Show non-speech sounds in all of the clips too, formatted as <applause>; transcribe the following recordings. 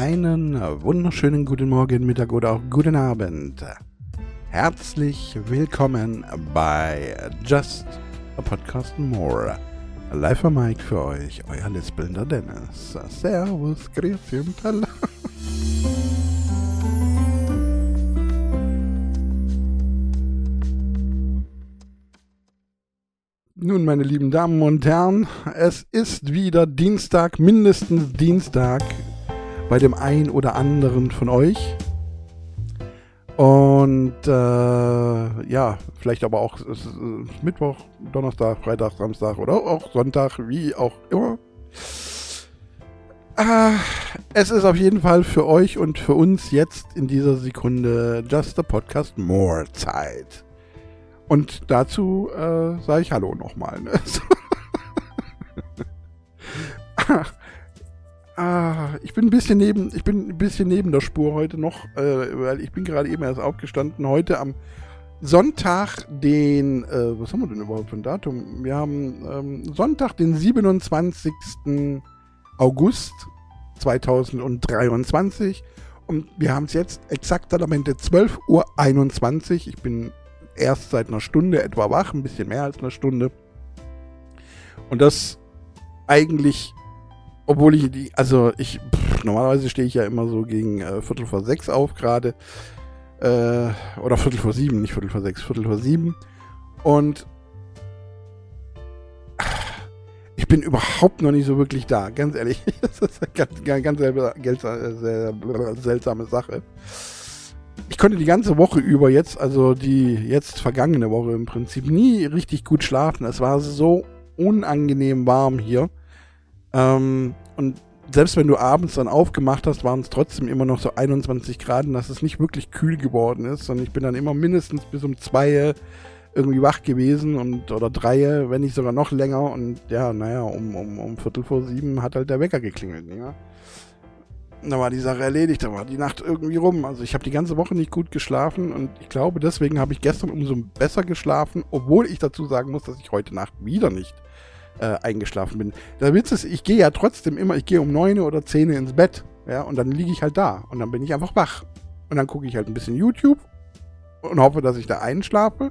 einen wunderschönen guten Morgen, Mittag oder auch guten Abend. Herzlich willkommen bei Just a Podcast More. Live am Mic für euch, euer lispelnder Dennis. Servus, grüezi und hallo. Nun, meine lieben Damen und Herren, es ist wieder Dienstag, mindestens Dienstag bei dem einen oder anderen von euch. Und äh, ja, vielleicht aber auch äh, Mittwoch, Donnerstag, Freitag, Samstag oder auch Sonntag, wie auch immer. Äh, es ist auf jeden Fall für euch und für uns jetzt in dieser Sekunde Just a Podcast More Zeit. Und dazu äh, sage ich Hallo nochmal. Ne? <laughs> ah, ich bin ein bisschen neben, ich bin ein bisschen neben der Spur heute noch, äh, weil ich bin gerade eben erst aufgestanden. Heute am Sonntag, den, äh, was haben wir denn überhaupt für ein Datum? Wir haben ähm, Sonntag, den 27. August 2023 und wir haben es jetzt exakt am Ende 12.21 Uhr. Ich bin erst seit einer Stunde etwa wach, ein bisschen mehr als eine Stunde. Und das eigentlich, obwohl ich die, also ich, pff, normalerweise stehe ich ja immer so gegen äh, Viertel vor sechs auf gerade. Äh, oder Viertel vor sieben, nicht Viertel vor sechs, Viertel vor sieben. Und ich bin überhaupt noch nicht so wirklich da, ganz ehrlich. <laughs> Das ist eine ganz, ganz, ganz, ganz seltsame Sache ich konnte die ganze Woche über jetzt, also die jetzt vergangene Woche im Prinzip, nie richtig gut schlafen. Es war so unangenehm warm hier. Ähm, und selbst wenn du abends dann aufgemacht hast, waren es trotzdem immer noch so 21 Grad, und dass es nicht wirklich kühl geworden ist. Und ich bin dann immer mindestens bis um zwei irgendwie wach gewesen und oder drei, wenn nicht sogar noch länger. Und ja, naja, um, um, um Viertel vor sieben hat halt der Wecker geklingelt. Ja? da war die Sache erledigt, da war die Nacht irgendwie rum. Also ich habe die ganze Woche nicht gut geschlafen und ich glaube, deswegen habe ich gestern umso besser geschlafen, obwohl ich dazu sagen muss, dass ich heute Nacht wieder nicht äh, eingeschlafen bin. Der Witz ist, ich gehe ja trotzdem immer, ich gehe um neun oder zehn ins Bett, ja, und dann liege ich halt da und dann bin ich einfach wach. Und dann gucke ich halt ein bisschen YouTube und hoffe, dass ich da einschlafe.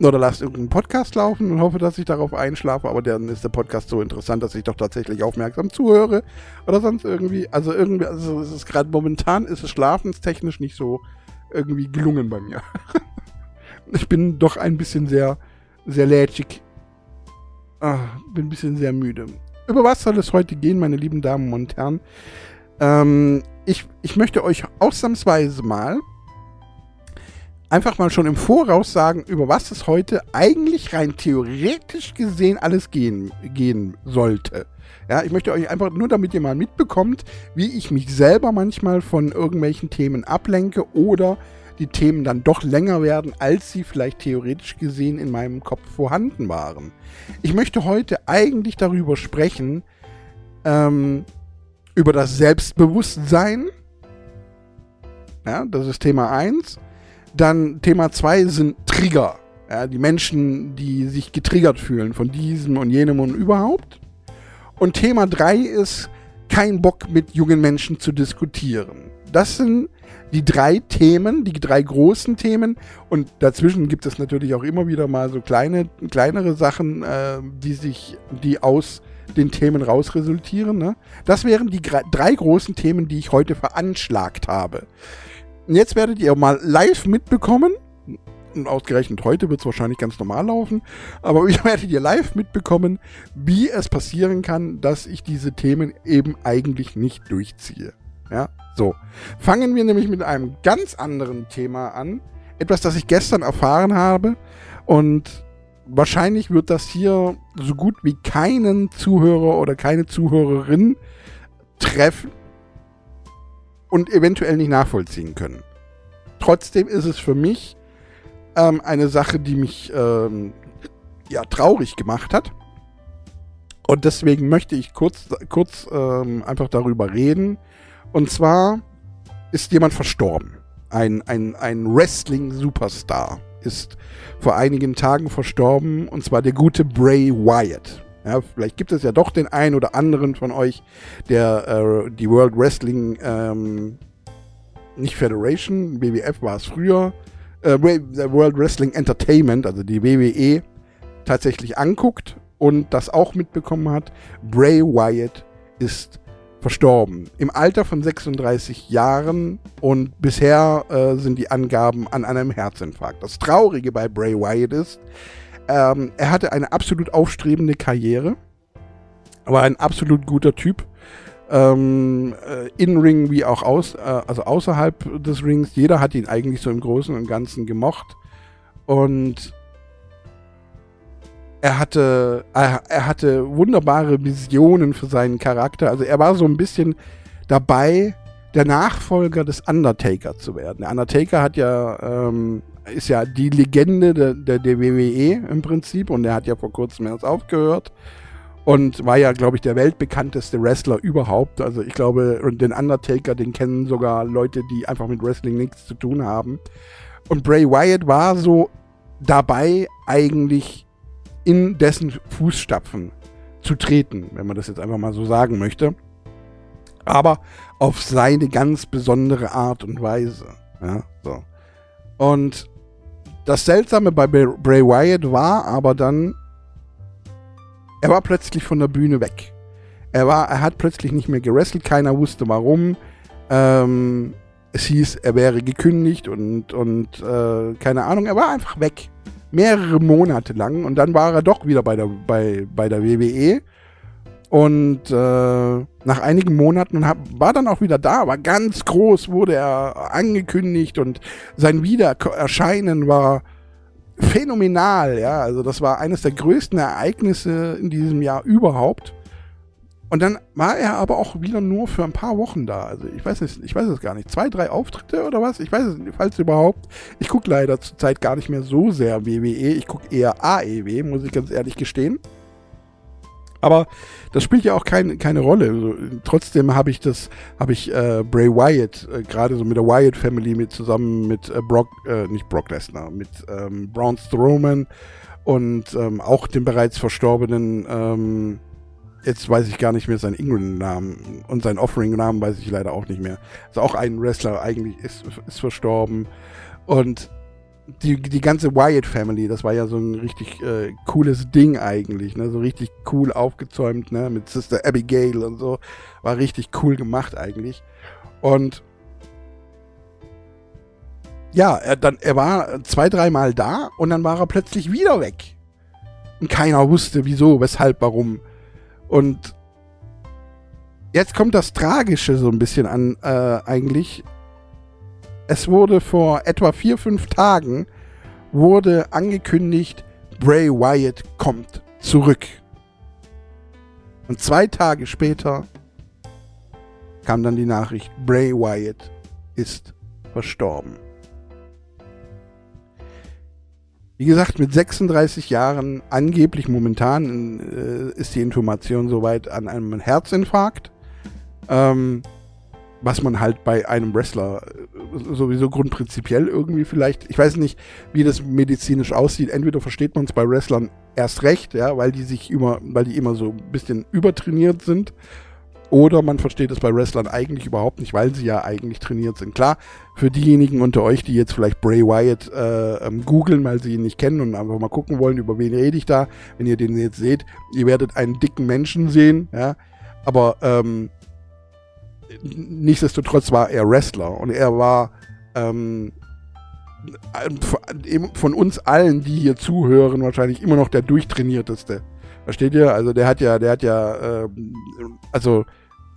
Oder lasst irgendeinen Podcast laufen und hoffe, dass ich darauf einschlafe, aber dann ist der Podcast so interessant, dass ich doch tatsächlich aufmerksam zuhöre. Oder sonst irgendwie. Also irgendwie, also es ist gerade momentan ist es schlafenstechnisch nicht so irgendwie gelungen bei mir. <laughs> ich bin doch ein bisschen sehr, sehr lätschig. Ah, bin ein bisschen sehr müde. Über was soll es heute gehen, meine lieben Damen und Herren? Ähm, ich, ich möchte euch ausnahmsweise mal einfach mal schon im Voraus sagen, über was es heute eigentlich rein theoretisch gesehen alles gehen, gehen sollte. Ja, ich möchte euch einfach nur, damit ihr mal mitbekommt, wie ich mich selber manchmal von irgendwelchen Themen ablenke oder die Themen dann doch länger werden, als sie vielleicht theoretisch gesehen in meinem Kopf vorhanden waren. Ich möchte heute eigentlich darüber sprechen, ähm, über das Selbstbewusstsein. Ja, das ist Thema 1. Dann Thema 2 sind Trigger. Ja, die Menschen, die sich getriggert fühlen von diesem und jenem und überhaupt. Und Thema 3 ist kein Bock mit jungen Menschen zu diskutieren. Das sind die drei Themen, die drei großen Themen. Und dazwischen gibt es natürlich auch immer wieder mal so kleine, kleinere Sachen, äh, die sich, die aus den Themen raus resultieren. Ne? Das wären die drei großen Themen, die ich heute veranschlagt habe. Und jetzt werdet ihr mal live mitbekommen, und ausgerechnet heute wird es wahrscheinlich ganz normal laufen, aber <laughs> ihr werdet ihr live mitbekommen, wie es passieren kann, dass ich diese Themen eben eigentlich nicht durchziehe. Ja, so. Fangen wir nämlich mit einem ganz anderen Thema an. Etwas, das ich gestern erfahren habe und wahrscheinlich wird das hier so gut wie keinen Zuhörer oder keine Zuhörerin treffen, und eventuell nicht nachvollziehen können. Trotzdem ist es für mich ähm, eine Sache, die mich ähm, ja, traurig gemacht hat. Und deswegen möchte ich kurz, kurz ähm, einfach darüber reden. Und zwar ist jemand verstorben. Ein, ein, ein Wrestling-Superstar ist vor einigen Tagen verstorben. Und zwar der gute Bray Wyatt. Ja, vielleicht gibt es ja doch den einen oder anderen von euch, der äh, die World Wrestling, ähm, nicht Federation, WWF war es früher, äh, World Wrestling Entertainment, also die WWE, tatsächlich anguckt und das auch mitbekommen hat. Bray Wyatt ist verstorben. Im Alter von 36 Jahren und bisher äh, sind die Angaben an einem Herzinfarkt. Das Traurige bei Bray Wyatt ist, ähm, er hatte eine absolut aufstrebende Karriere, war ein absolut guter Typ. Ähm, äh, In-Ring wie auch aus, äh, also außerhalb des Rings. Jeder hat ihn eigentlich so im Großen und Ganzen gemocht. Und er hatte, er, er, hatte wunderbare Visionen für seinen Charakter. Also er war so ein bisschen dabei, der Nachfolger des Undertaker zu werden. Der Undertaker hat ja, ähm, ist ja die Legende der, der, der WWE im Prinzip und er hat ja vor kurzem erst aufgehört und war ja, glaube ich, der weltbekannteste Wrestler überhaupt. Also ich glaube, den Undertaker, den kennen sogar Leute, die einfach mit Wrestling nichts zu tun haben. Und Bray Wyatt war so dabei, eigentlich in dessen Fußstapfen zu treten, wenn man das jetzt einfach mal so sagen möchte. Aber auf seine ganz besondere Art und Weise. Ja, so. Und das Seltsame bei Bray Wyatt war aber dann, er war plötzlich von der Bühne weg. Er, war, er hat plötzlich nicht mehr gewrestelt, keiner wusste warum. Ähm, es hieß, er wäre gekündigt und, und äh, keine Ahnung, er war einfach weg mehrere Monate lang und dann war er doch wieder bei der, bei, bei der WWE. Und äh, nach einigen Monaten hab, war dann auch wieder da, war ganz groß, wurde er angekündigt und sein Wiedererscheinen war phänomenal, ja. Also das war eines der größten Ereignisse in diesem Jahr überhaupt. Und dann war er aber auch wieder nur für ein paar Wochen da. Also ich weiß es, ich weiß es gar nicht. Zwei, drei Auftritte oder was? Ich weiß es nicht, falls überhaupt. Ich gucke leider zurzeit gar nicht mehr so sehr WWE. Ich gucke eher AEW, muss ich ganz ehrlich gestehen. Aber das spielt ja auch kein, keine Rolle. Also, trotzdem habe ich das, habe ich äh, Bray Wyatt, äh, gerade so mit der Wyatt Family mit zusammen mit äh, Brock, äh, nicht Brock Lesnar, mit ähm, Braun Strowman und ähm, auch dem bereits verstorbenen ähm, Jetzt weiß ich gar nicht mehr seinen England-Namen und seinen Offering-Namen weiß ich leider auch nicht mehr. Also auch ein Wrestler eigentlich ist, ist verstorben. Und die, die ganze Wyatt Family, das war ja so ein richtig äh, cooles Ding eigentlich, ne? So richtig cool aufgezäumt, ne? Mit Sister Abigail und so. War richtig cool gemacht eigentlich. Und ja, er, dann, er war zwei, dreimal da und dann war er plötzlich wieder weg. Und keiner wusste, wieso, weshalb, warum. Und jetzt kommt das Tragische so ein bisschen an, äh, eigentlich. Es wurde vor etwa vier, fünf Tagen wurde angekündigt, Bray Wyatt kommt zurück. Und zwei Tage später kam dann die Nachricht, Bray Wyatt ist verstorben. Wie gesagt, mit 36 Jahren, angeblich momentan äh, ist die Information soweit an einem Herzinfarkt. Ähm, was man halt bei einem Wrestler äh, sowieso grundprinzipiell irgendwie vielleicht, ich weiß nicht, wie das medizinisch aussieht. Entweder versteht man es bei Wrestlern erst recht, ja, weil die sich immer, weil die immer so ein bisschen übertrainiert sind oder man versteht es bei Wrestlern eigentlich überhaupt nicht, weil sie ja eigentlich trainiert sind. Klar, für diejenigen unter euch, die jetzt vielleicht Bray Wyatt äh, ähm, googeln, weil sie ihn nicht kennen und einfach mal gucken wollen, über wen rede ich da, wenn ihr den jetzt seht, ihr werdet einen dicken Menschen sehen, ja. Aber ähm, nichtsdestotrotz war er Wrestler und er war ähm, von uns allen, die hier zuhören, wahrscheinlich immer noch der durchtrainierteste. Versteht ihr? Also der hat ja, der hat ja, äh, also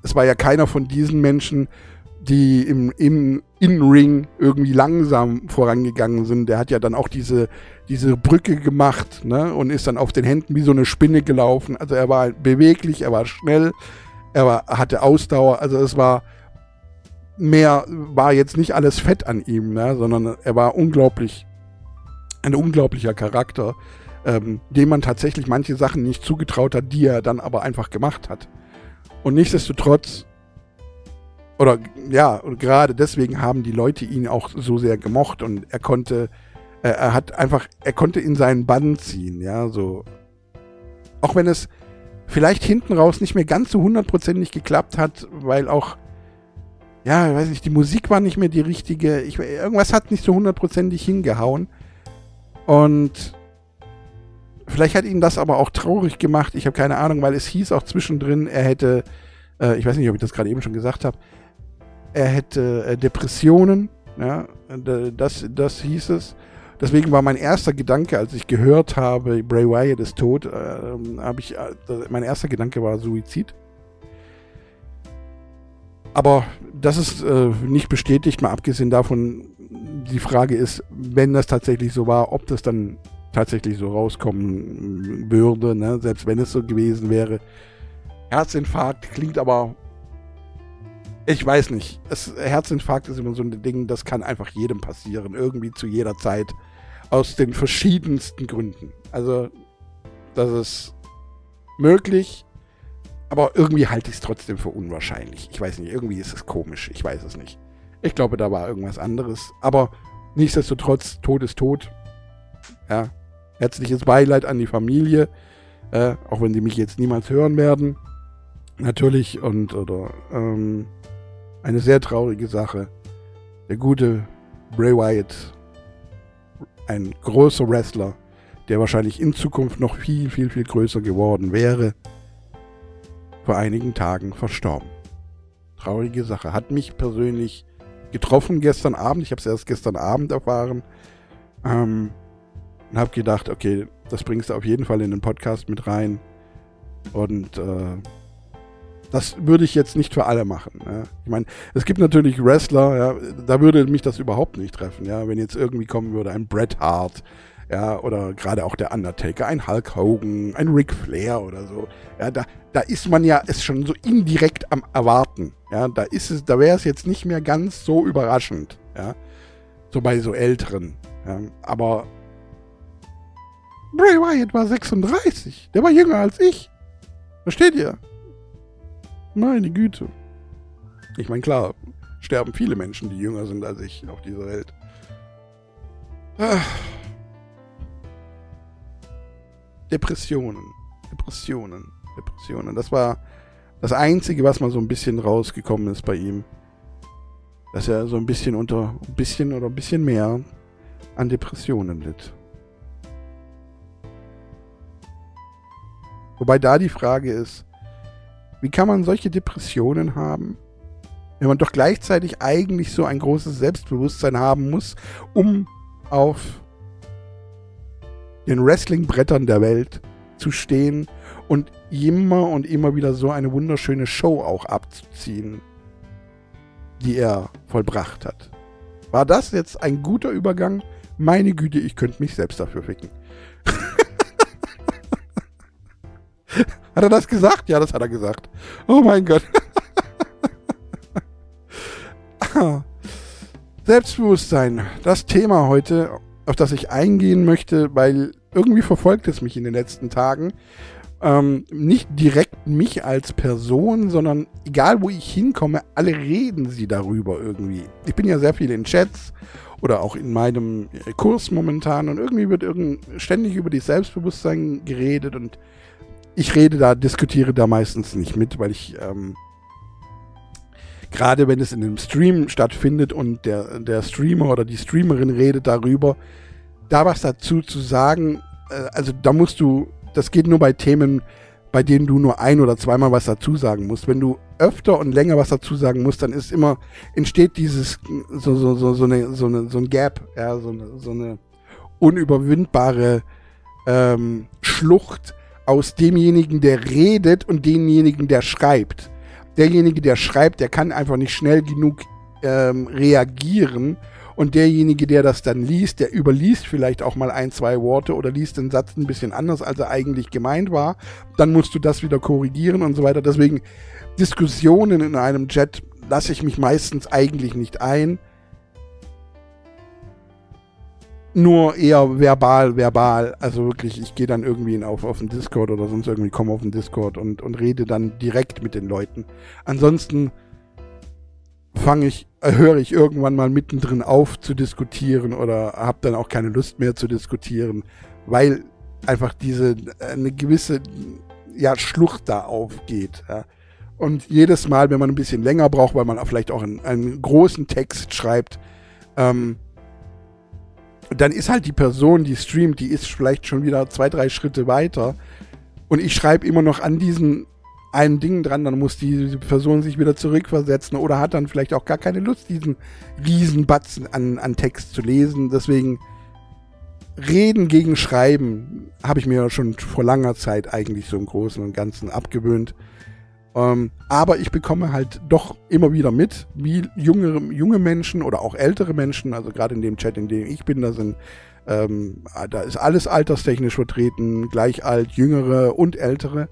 es war ja keiner von diesen Menschen, die im, im In-Ring irgendwie langsam vorangegangen sind. Der hat ja dann auch diese, diese Brücke gemacht ne? und ist dann auf den Händen wie so eine Spinne gelaufen. Also er war beweglich, er war schnell, er war, hatte Ausdauer. Also es war mehr, war jetzt nicht alles Fett an ihm, ne? sondern er war unglaublich, ein unglaublicher Charakter, ähm, dem man tatsächlich manche Sachen nicht zugetraut hat, die er dann aber einfach gemacht hat. Und nichtsdestotrotz, oder ja, und gerade deswegen haben die Leute ihn auch so sehr gemocht und er konnte, äh, er hat einfach, er konnte in seinen Bann ziehen, ja, so. Auch wenn es vielleicht hinten raus nicht mehr ganz so hundertprozentig geklappt hat, weil auch, ja, weiß nicht, die Musik war nicht mehr die richtige. Ich, irgendwas hat nicht so hundertprozentig hingehauen. Und vielleicht hat ihn das aber auch traurig gemacht. Ich habe keine Ahnung, weil es hieß auch zwischendrin, er hätte, äh, ich weiß nicht, ob ich das gerade eben schon gesagt habe, er hätte äh, Depressionen. Ja, das, das hieß es. Deswegen war mein erster Gedanke, als ich gehört habe, Bray Wyatt ist tot, äh, habe ich, äh, mein erster Gedanke war Suizid. Aber das ist äh, nicht bestätigt, mal abgesehen davon, die Frage ist, wenn das tatsächlich so war, ob das dann tatsächlich so rauskommen würde, ne? selbst wenn es so gewesen wäre. Herzinfarkt klingt aber, ich weiß nicht. Es, Herzinfarkt ist immer so ein Ding, das kann einfach jedem passieren, irgendwie zu jeder Zeit, aus den verschiedensten Gründen. Also, das ist möglich, aber irgendwie halte ich es trotzdem für unwahrscheinlich. Ich weiß nicht, irgendwie ist es komisch, ich weiß es nicht. Ich glaube, da war irgendwas anderes, aber nichtsdestotrotz, Tod ist tot. Ja, Herzliches Beileid an die Familie, äh, auch wenn die mich jetzt niemals hören werden. Natürlich und oder ähm, eine sehr traurige Sache. Der gute Bray Wyatt, ein großer Wrestler, der wahrscheinlich in Zukunft noch viel, viel, viel größer geworden wäre, vor einigen Tagen verstorben. Traurige Sache. Hat mich persönlich getroffen gestern Abend. Ich habe es erst gestern Abend erfahren. Ähm, und habe gedacht, okay, das bringst du auf jeden Fall in den Podcast mit rein. Und äh, das würde ich jetzt nicht für alle machen. Ja. Ich meine, es gibt natürlich Wrestler, ja, da würde mich das überhaupt nicht treffen. Ja, wenn jetzt irgendwie kommen würde ein Bret Hart, ja, oder gerade auch der Undertaker, ein Hulk Hogan, ein Ric Flair oder so. Ja, da, da ist man ja es schon so indirekt am Erwarten. Ja, da ist es, da wäre es jetzt nicht mehr ganz so überraschend. Ja, so bei so Älteren. Ja, aber Bray Wyatt war 36. Der war jünger als ich. Versteht ihr? Meine Güte. Ich meine, klar, sterben viele Menschen, die jünger sind als ich auf dieser Welt. Ah. Depressionen. Depressionen. Depressionen. Das war das Einzige, was mal so ein bisschen rausgekommen ist bei ihm. Dass er so ein bisschen unter, ein bisschen oder ein bisschen mehr an Depressionen litt. Wobei da die Frage ist, wie kann man solche Depressionen haben, wenn man doch gleichzeitig eigentlich so ein großes Selbstbewusstsein haben muss, um auf den Wrestling-Brettern der Welt zu stehen und immer und immer wieder so eine wunderschöne Show auch abzuziehen, die er vollbracht hat. War das jetzt ein guter Übergang? Meine Güte, ich könnte mich selbst dafür ficken. <laughs> Hat er das gesagt? Ja, das hat er gesagt. Oh mein Gott. <laughs> Selbstbewusstsein, das Thema heute, auf das ich eingehen möchte, weil irgendwie verfolgt es mich in den letzten Tagen. Ähm, nicht direkt mich als Person, sondern egal wo ich hinkomme, alle reden sie darüber irgendwie. Ich bin ja sehr viel in Chats oder auch in meinem Kurs momentan und irgendwie wird irgend ständig über die Selbstbewusstsein geredet und ich rede da, diskutiere da meistens nicht mit, weil ich ähm, gerade wenn es in einem Stream stattfindet und der, der Streamer oder die Streamerin redet darüber, da was dazu zu sagen, äh, also da musst du, das geht nur bei Themen, bei denen du nur ein oder zweimal was dazu sagen musst. Wenn du öfter und länger was dazu sagen musst, dann ist immer, entsteht dieses, so, so, so, so, eine, so, eine, so ein Gap, ja, so eine, so eine unüberwindbare ähm, Schlucht, aus demjenigen, der redet und demjenigen, der schreibt. Derjenige, der schreibt, der kann einfach nicht schnell genug ähm, reagieren. Und derjenige, der das dann liest, der überliest vielleicht auch mal ein, zwei Worte oder liest den Satz ein bisschen anders, als er eigentlich gemeint war. Dann musst du das wieder korrigieren und so weiter. Deswegen Diskussionen in einem Chat lasse ich mich meistens eigentlich nicht ein nur eher verbal, verbal. Also wirklich, ich gehe dann irgendwie auf, auf den Discord oder sonst irgendwie, komme auf den Discord und, und rede dann direkt mit den Leuten. Ansonsten fange ich, äh, höre ich irgendwann mal mittendrin auf zu diskutieren oder habe dann auch keine Lust mehr zu diskutieren, weil einfach diese eine gewisse ja, Schlucht da aufgeht. Ja. Und jedes Mal, wenn man ein bisschen länger braucht, weil man vielleicht auch einen, einen großen Text schreibt, ähm, dann ist halt die Person, die streamt, die ist vielleicht schon wieder zwei, drei Schritte weiter. Und ich schreibe immer noch an diesen einen Ding dran, dann muss die Person sich wieder zurückversetzen oder hat dann vielleicht auch gar keine Lust, diesen riesen Batzen an, an Text zu lesen. Deswegen Reden gegen Schreiben habe ich mir schon vor langer Zeit eigentlich so im Großen und Ganzen abgewöhnt. Ähm, aber ich bekomme halt doch immer wieder mit, wie junge, junge Menschen oder auch ältere Menschen, also gerade in dem Chat, in dem ich bin, da sind ähm, da ist alles alterstechnisch vertreten, gleich alt, jüngere und ältere,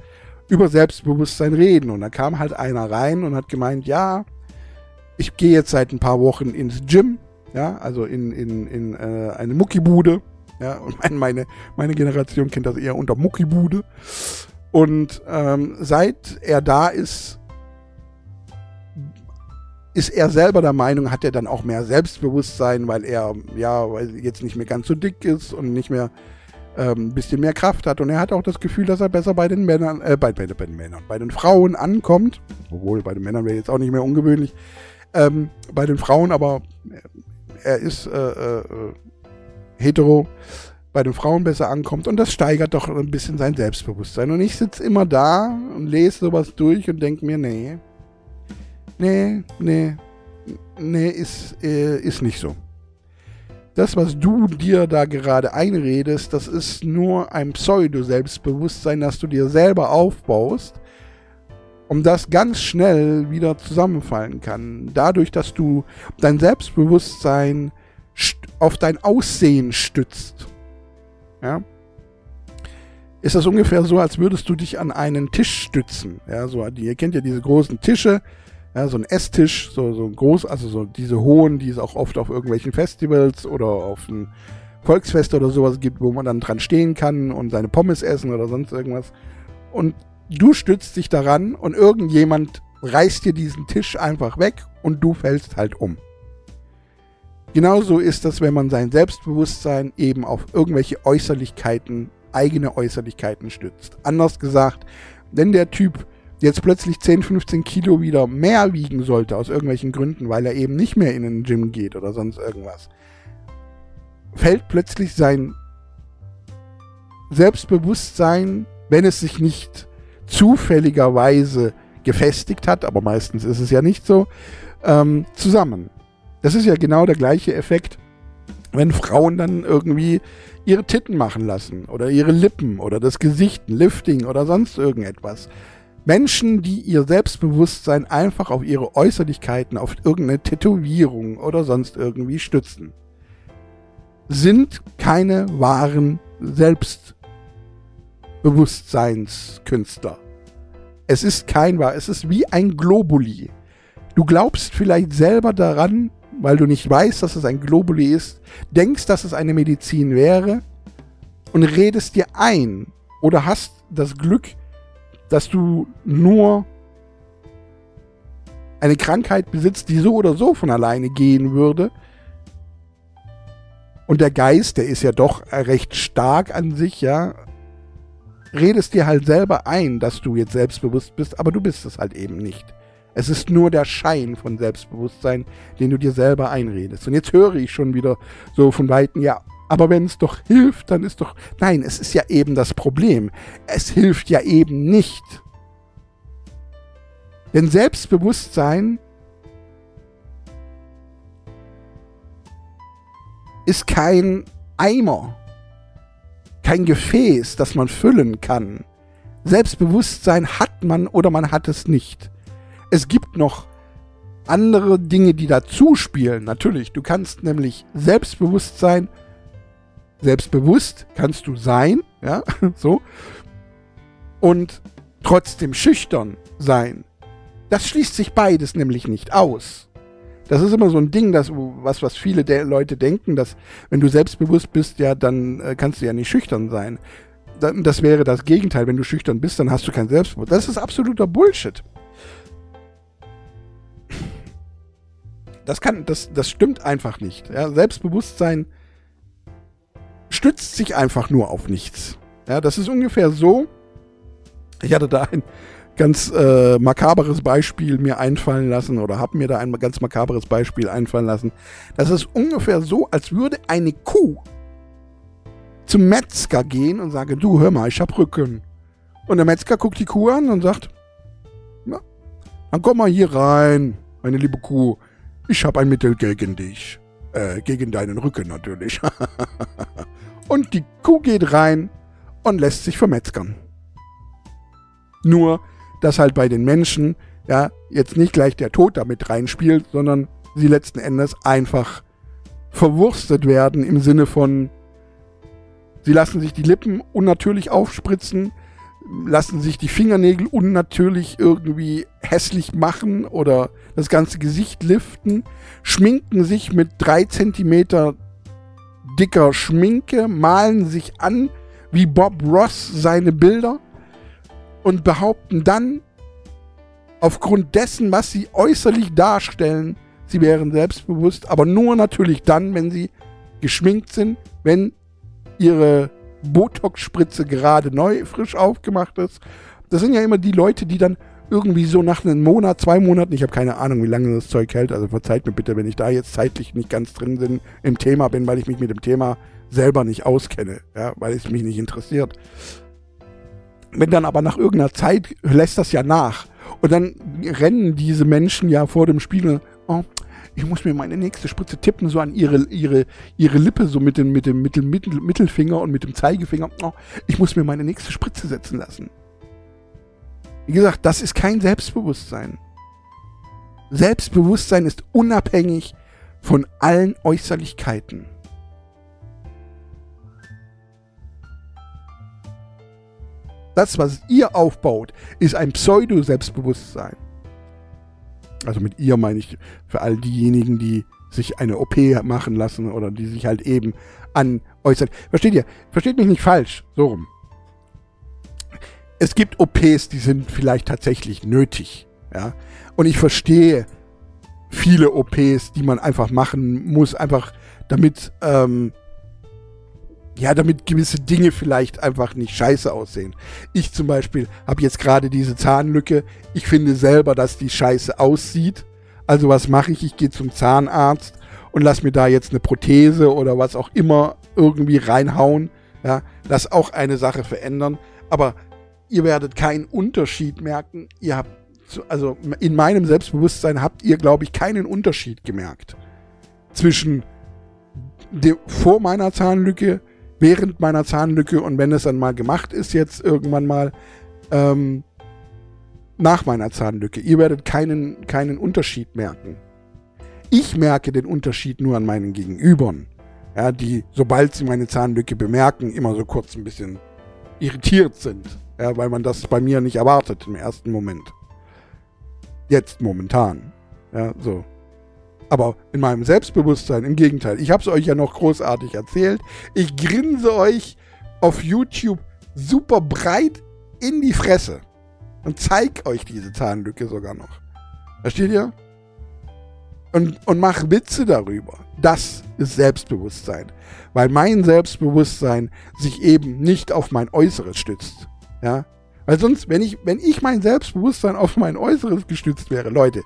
über Selbstbewusstsein reden. Und da kam halt einer rein und hat gemeint, ja, ich gehe jetzt seit ein paar Wochen ins Gym, ja, also in, in, in äh, eine Muckibude. Ja, <laughs> und meine, meine Generation kennt das eher unter Muckibude. Und ähm, seit er da ist, ist er selber der Meinung, hat er dann auch mehr Selbstbewusstsein, weil er ja jetzt nicht mehr ganz so dick ist und nicht mehr ähm, ein bisschen mehr Kraft hat. Und er hat auch das Gefühl, dass er besser bei den Männern, äh, bei, bei, bei den Männern, bei den Frauen ankommt. Obwohl bei den Männern wäre jetzt auch nicht mehr ungewöhnlich. Ähm, bei den Frauen, aber er ist äh, äh, hetero bei den Frauen besser ankommt und das steigert doch ein bisschen sein Selbstbewusstsein. Und ich sitze immer da und lese sowas durch und denke mir, nee, nee, nee, nee, ist, äh, ist nicht so. Das, was du dir da gerade einredest, das ist nur ein Pseudo-Selbstbewusstsein, das du dir selber aufbaust, um das ganz schnell wieder zusammenfallen kann. Dadurch, dass du dein Selbstbewusstsein auf dein Aussehen stützt ja, ist das ungefähr so, als würdest du dich an einen Tisch stützen. Ja, so, ihr kennt ja diese großen Tische, ja, so ein Esstisch, so, so groß, also so diese hohen, die es auch oft auf irgendwelchen Festivals oder auf ein Volksfest oder sowas gibt, wo man dann dran stehen kann und seine Pommes essen oder sonst irgendwas. Und du stützt dich daran und irgendjemand reißt dir diesen Tisch einfach weg und du fällst halt um. Genauso ist das, wenn man sein Selbstbewusstsein eben auf irgendwelche Äußerlichkeiten, eigene Äußerlichkeiten stützt. Anders gesagt, wenn der Typ jetzt plötzlich 10, 15 Kilo wieder mehr wiegen sollte, aus irgendwelchen Gründen, weil er eben nicht mehr in den Gym geht oder sonst irgendwas, fällt plötzlich sein Selbstbewusstsein, wenn es sich nicht zufälligerweise gefestigt hat, aber meistens ist es ja nicht so, ähm, zusammen. Das ist ja genau der gleiche Effekt, wenn Frauen dann irgendwie ihre Titten machen lassen oder ihre Lippen oder das Gesicht, ein Lifting oder sonst irgendetwas. Menschen, die ihr Selbstbewusstsein einfach auf ihre Äußerlichkeiten, auf irgendeine Tätowierung oder sonst irgendwie stützen, sind keine wahren Selbstbewusstseinskünstler. Es ist kein wahr, es ist wie ein Globuli. Du glaubst vielleicht selber daran, weil du nicht weißt, dass es ein Globuli ist, denkst, dass es eine Medizin wäre und redest dir ein oder hast das Glück, dass du nur eine Krankheit besitzt, die so oder so von alleine gehen würde. Und der Geist, der ist ja doch recht stark an sich, ja, redest dir halt selber ein, dass du jetzt selbstbewusst bist, aber du bist es halt eben nicht. Es ist nur der Schein von Selbstbewusstsein, den du dir selber einredest. Und jetzt höre ich schon wieder so von Weitem, ja, aber wenn es doch hilft, dann ist doch. Nein, es ist ja eben das Problem. Es hilft ja eben nicht. Denn Selbstbewusstsein ist kein Eimer, kein Gefäß, das man füllen kann. Selbstbewusstsein hat man oder man hat es nicht. Es gibt noch andere Dinge, die dazu spielen. Natürlich, du kannst nämlich selbstbewusst sein. Selbstbewusst kannst du sein, ja, <laughs> so. Und trotzdem schüchtern sein. Das schließt sich beides nämlich nicht aus. Das ist immer so ein Ding, das, was, was viele de Leute denken, dass wenn du selbstbewusst bist, ja, dann äh, kannst du ja nicht schüchtern sein. Das wäre das Gegenteil. Wenn du schüchtern bist, dann hast du kein Selbstbewusstsein. Das ist absoluter Bullshit. Das kann, das, das stimmt einfach nicht. Ja, Selbstbewusstsein stützt sich einfach nur auf nichts. Ja, das ist ungefähr so, Ich hatte da ein ganz äh, makaberes Beispiel mir einfallen lassen oder habe mir da ein ganz makaberes Beispiel einfallen lassen. Das ist ungefähr so, als würde eine Kuh zum Metzger gehen und sagen, du hör mal, ich hab Rücken. Und der Metzger guckt die Kuh an und sagt, ja, dann komm mal hier rein, meine liebe Kuh. Ich habe ein Mittel gegen dich. Äh, gegen deinen Rücken natürlich. <laughs> und die Kuh geht rein und lässt sich vermetzgern. Nur, dass halt bei den Menschen, ja, jetzt nicht gleich der Tod damit reinspielt, sondern sie letzten Endes einfach verwurstet werden im Sinne von, sie lassen sich die Lippen unnatürlich aufspritzen, lassen sich die Fingernägel unnatürlich irgendwie hässlich machen oder das ganze Gesicht liften, schminken sich mit drei Zentimeter dicker Schminke, malen sich an wie Bob Ross seine Bilder und behaupten dann, aufgrund dessen, was sie äußerlich darstellen, sie wären selbstbewusst, aber nur natürlich dann, wenn sie geschminkt sind, wenn ihre Botox-Spritze gerade neu, frisch aufgemacht ist. Das sind ja immer die Leute, die dann irgendwie so nach einem Monat, zwei Monaten, ich habe keine Ahnung, wie lange das Zeug hält, also verzeiht mir bitte, wenn ich da jetzt zeitlich nicht ganz drin bin, im Thema bin, weil ich mich mit dem Thema selber nicht auskenne, ja, weil es mich nicht interessiert. Wenn dann aber nach irgendeiner Zeit lässt das ja nach. Und dann rennen diese Menschen ja vor dem Spiegel, ich muss mir meine nächste Spritze tippen, so an ihre, ihre, ihre Lippe, so mit dem, mit dem Mittel, Mittel, Mittelfinger und mit dem Zeigefinger. Oh, ich muss mir meine nächste Spritze setzen lassen. Wie gesagt, das ist kein Selbstbewusstsein. Selbstbewusstsein ist unabhängig von allen Äußerlichkeiten. Das, was ihr aufbaut, ist ein Pseudo-Selbstbewusstsein. Also mit ihr meine ich für all diejenigen, die sich eine OP machen lassen oder die sich halt eben an äußern. Versteht ihr? Versteht mich nicht falsch. So rum. Es gibt OPs, die sind vielleicht tatsächlich nötig. Ja. Und ich verstehe viele OPs, die man einfach machen muss, einfach damit ähm, ja, damit gewisse Dinge vielleicht einfach nicht scheiße aussehen. Ich zum Beispiel habe jetzt gerade diese Zahnlücke. Ich finde selber, dass die scheiße aussieht. Also was mache ich? Ich gehe zum Zahnarzt und lass mir da jetzt eine Prothese oder was auch immer irgendwie reinhauen. Ja, das auch eine Sache verändern. Aber ihr werdet keinen Unterschied merken. Ihr habt, also in meinem Selbstbewusstsein habt ihr, glaube ich, keinen Unterschied gemerkt zwischen dem, vor meiner Zahnlücke während meiner Zahnlücke und wenn es dann mal gemacht ist, jetzt irgendwann mal ähm, nach meiner Zahnlücke. Ihr werdet keinen, keinen Unterschied merken. Ich merke den Unterschied nur an meinen Gegenübern, ja, die, sobald sie meine Zahnlücke bemerken, immer so kurz ein bisschen irritiert sind, ja, weil man das bei mir nicht erwartet im ersten Moment. Jetzt momentan. Ja, so. Aber in meinem Selbstbewusstsein, im Gegenteil, ich habe es euch ja noch großartig erzählt. Ich grinse euch auf YouTube super breit in die Fresse und zeig euch diese Zahnlücke sogar noch. Versteht ihr? Und, und mach Witze darüber. Das ist Selbstbewusstsein. Weil mein Selbstbewusstsein sich eben nicht auf mein Äußeres stützt. Ja? Weil sonst, wenn ich, wenn ich mein Selbstbewusstsein auf mein Äußeres gestützt wäre, Leute,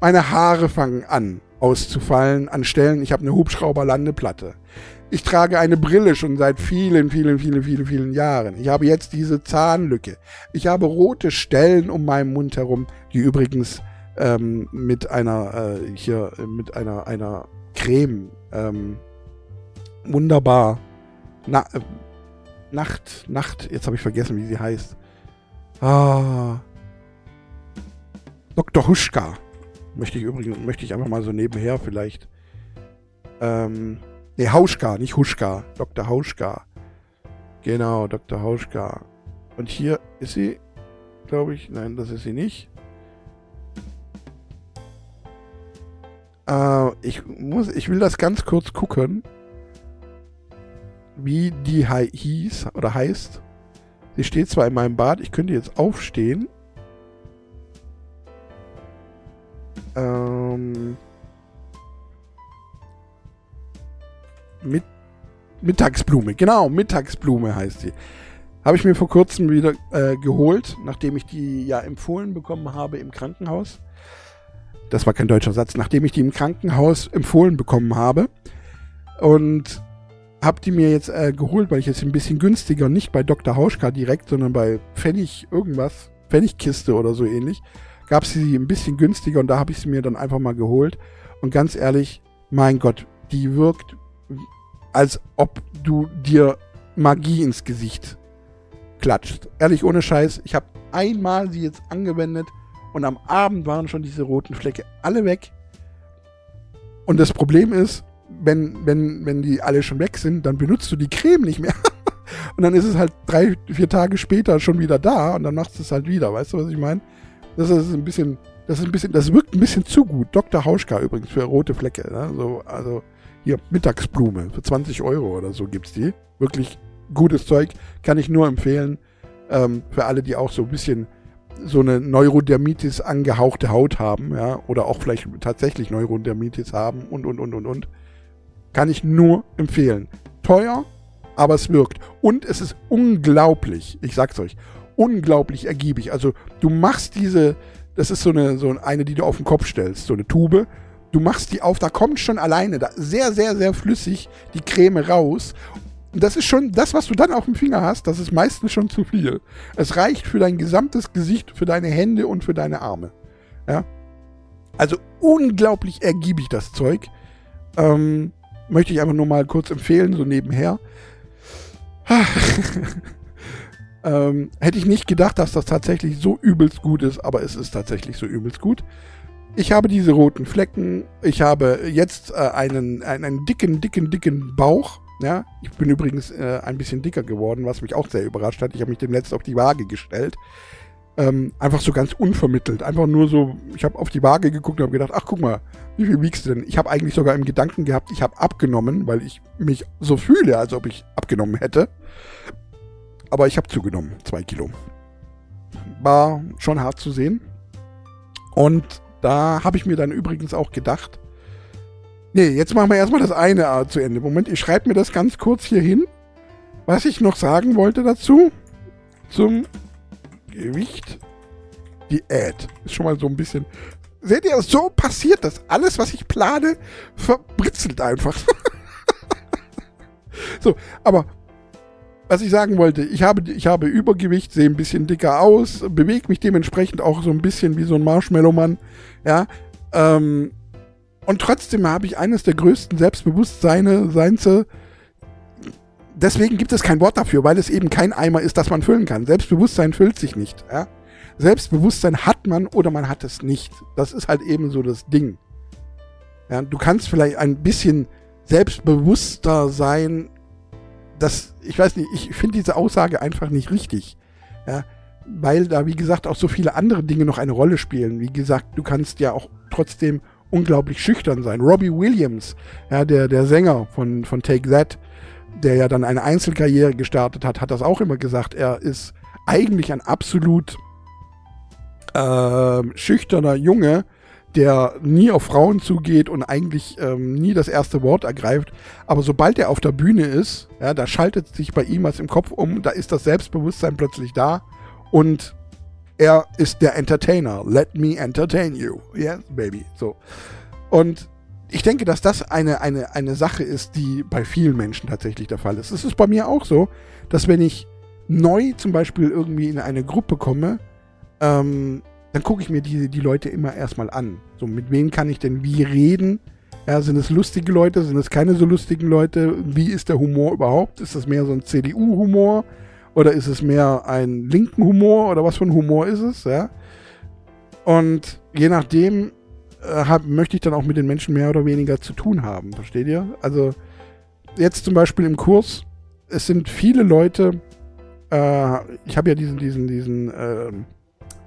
meine Haare fangen an auszufallen an Stellen. Ich habe eine Hubschrauberlandeplatte. Ich trage eine Brille schon seit vielen, vielen, vielen, vielen, vielen Jahren. Ich habe jetzt diese Zahnlücke. Ich habe rote Stellen um meinen Mund herum, die übrigens ähm, mit einer äh, hier mit einer einer Creme ähm, wunderbar Na, äh, Nacht Nacht. Jetzt habe ich vergessen, wie sie heißt. Ah, Dr. Huschka Möchte ich übrigens, möchte ich einfach mal so nebenher vielleicht. Ähm, ne, Hauschka, nicht Huschka. Dr. Hauschka. Genau, Dr. Hauschka. Und hier ist sie, glaube ich. Nein, das ist sie nicht. Äh, ich muss, ich will das ganz kurz gucken, wie die hieß oder heißt. Sie steht zwar in meinem Bad, ich könnte jetzt aufstehen. Ähm, mit Mittagsblume, genau, Mittagsblume heißt sie. Habe ich mir vor kurzem wieder äh, geholt, nachdem ich die ja empfohlen bekommen habe im Krankenhaus. Das war kein deutscher Satz, nachdem ich die im Krankenhaus empfohlen bekommen habe. Und habe die mir jetzt äh, geholt, weil ich jetzt ein bisschen günstiger, nicht bei Dr. Hauschka direkt, sondern bei Pfennig irgendwas, Pfennigkiste oder so ähnlich, gab es sie ein bisschen günstiger und da habe ich sie mir dann einfach mal geholt. Und ganz ehrlich, mein Gott, die wirkt, als ob du dir Magie ins Gesicht klatscht. Ehrlich, ohne Scheiß, ich habe einmal sie jetzt angewendet und am Abend waren schon diese roten Flecke alle weg. Und das Problem ist, wenn, wenn, wenn die alle schon weg sind, dann benutzt du die Creme nicht mehr. <laughs> und dann ist es halt drei, vier Tage später schon wieder da und dann machst du es halt wieder. Weißt du, was ich meine? Das ist ein bisschen, das ist ein bisschen, das wirkt ein bisschen zu gut. Dr. Hauschka übrigens für rote Flecke. Ne? So, also hier Mittagsblume für 20 Euro oder so gibt's die. Wirklich gutes Zeug, kann ich nur empfehlen. Ähm, für alle, die auch so ein bisschen so eine Neurodermitis angehauchte Haut haben, ja, oder auch vielleicht tatsächlich Neurodermitis haben und und und und und. Kann ich nur empfehlen. Teuer, aber es wirkt. Und es ist unglaublich, ich sag's euch, unglaublich ergiebig. Also du machst diese, das ist so eine, so eine, die du auf den Kopf stellst, so eine Tube. Du machst die auf, da kommt schon alleine da sehr, sehr, sehr flüssig die Creme raus. Und das ist schon, das, was du dann auf dem Finger hast, das ist meistens schon zu viel. Es reicht für dein gesamtes Gesicht, für deine Hände und für deine Arme. Ja. Also unglaublich ergiebig das Zeug. Ähm, möchte ich einfach nur mal kurz empfehlen, so nebenher. <laughs> ähm, hätte ich nicht gedacht, dass das tatsächlich so übelst gut ist, aber es ist tatsächlich so übelst gut. Ich habe diese roten Flecken. Ich habe jetzt äh, einen, einen dicken, dicken, dicken Bauch. Ja, ich bin übrigens äh, ein bisschen dicker geworden, was mich auch sehr überrascht hat. Ich habe mich demnächst auf die Waage gestellt. Ähm, einfach so ganz unvermittelt. Einfach nur so, ich habe auf die Waage geguckt und habe gedacht, ach guck mal, wie viel wiegst du denn? Ich habe eigentlich sogar im Gedanken gehabt, ich habe abgenommen, weil ich mich so fühle, als ob ich abgenommen hätte. Aber ich habe zugenommen, zwei Kilo. War schon hart zu sehen. Und da habe ich mir dann übrigens auch gedacht, nee, jetzt machen wir erstmal das eine zu Ende. Moment, ich schreibe mir das ganz kurz hier hin, was ich noch sagen wollte dazu. Zum Gewicht Diät. Ist schon mal so ein bisschen. Seht ihr, so passiert das. Alles, was ich plane, verbritzelt einfach. <laughs> so, aber was ich sagen wollte, ich habe, ich habe Übergewicht, sehe ein bisschen dicker aus, bewege mich dementsprechend auch so ein bisschen wie so ein Marshmallow-Mann. Ja. Ähm, und trotzdem habe ich eines der größten Selbstbewusstseine, Seinze, deswegen gibt es kein Wort dafür, weil es eben kein Eimer ist, das man füllen kann. Selbstbewusstsein füllt sich nicht. Ja? Selbstbewusstsein hat man oder man hat es nicht. Das ist halt eben so das Ding. Ja, du kannst vielleicht ein bisschen selbstbewusster sein. Das, ich weiß nicht, ich finde diese Aussage einfach nicht richtig. Ja, weil da, wie gesagt, auch so viele andere Dinge noch eine Rolle spielen. Wie gesagt, du kannst ja auch trotzdem unglaublich schüchtern sein. Robbie Williams, ja, der, der Sänger von, von Take That, der ja dann eine Einzelkarriere gestartet hat, hat das auch immer gesagt. Er ist eigentlich ein absolut äh, schüchterner Junge, der nie auf Frauen zugeht und eigentlich ähm, nie das erste Wort ergreift. Aber sobald er auf der Bühne ist, ja, da schaltet sich bei ihm was im Kopf um, da ist das Selbstbewusstsein plötzlich da und er ist der Entertainer. Let me entertain you. Yes, baby. So. Und ich denke, dass das eine, eine, eine Sache ist, die bei vielen Menschen tatsächlich der Fall ist. Es ist bei mir auch so, dass wenn ich neu zum Beispiel irgendwie in eine Gruppe komme, ähm, dann gucke ich mir die, die Leute immer erstmal an. So, mit wem kann ich denn wie reden? Ja, sind es lustige Leute? Sind es keine so lustigen Leute? Wie ist der Humor überhaupt? Ist das mehr so ein CDU-Humor? Oder ist es mehr ein linken Humor? Oder was für ein Humor ist es? Ja. Und je nachdem äh, hab, möchte ich dann auch mit den Menschen mehr oder weniger zu tun haben. Versteht ihr? Also jetzt zum Beispiel im Kurs, es sind viele Leute, äh, ich habe ja diesen, diesen, diesen äh,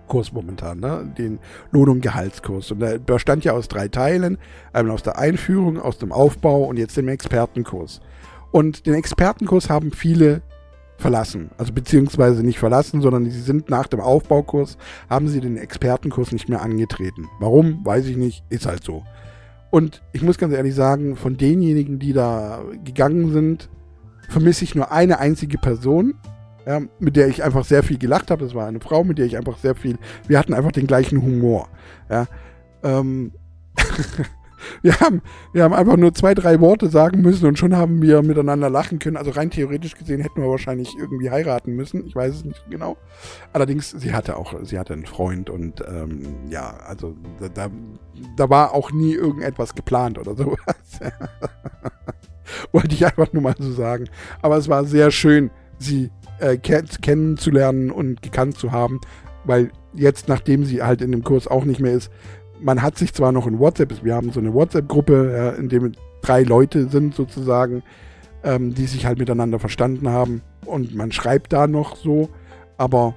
Kurs momentan, ne? den Lohn- und Gehaltskurs. Und der bestand ja aus drei Teilen. Einmal aus der Einführung, aus dem Aufbau und jetzt dem Expertenkurs. Und den Expertenkurs haben viele verlassen. Also beziehungsweise nicht verlassen, sondern sie sind nach dem Aufbaukurs, haben sie den Expertenkurs nicht mehr angetreten. Warum? Weiß ich nicht. Ist halt so. Und ich muss ganz ehrlich sagen, von denjenigen, die da gegangen sind, vermisse ich nur eine einzige Person. Ja, mit der ich einfach sehr viel gelacht habe. Das war eine Frau, mit der ich einfach sehr viel, wir hatten einfach den gleichen Humor. Ja, ähm, <laughs> wir, haben, wir haben einfach nur zwei, drei Worte sagen müssen und schon haben wir miteinander lachen können. Also rein theoretisch gesehen hätten wir wahrscheinlich irgendwie heiraten müssen. Ich weiß es nicht genau. Allerdings, sie hatte auch, sie hatte einen Freund und ähm, ja, also da, da war auch nie irgendetwas geplant oder sowas. <laughs> Wollte ich einfach nur mal so sagen. Aber es war sehr schön, sie äh, kennenzulernen und gekannt zu haben, weil jetzt, nachdem sie halt in dem Kurs auch nicht mehr ist, man hat sich zwar noch in WhatsApp, wir haben so eine WhatsApp-Gruppe, ja, in dem drei Leute sind sozusagen, ähm, die sich halt miteinander verstanden haben und man schreibt da noch so, aber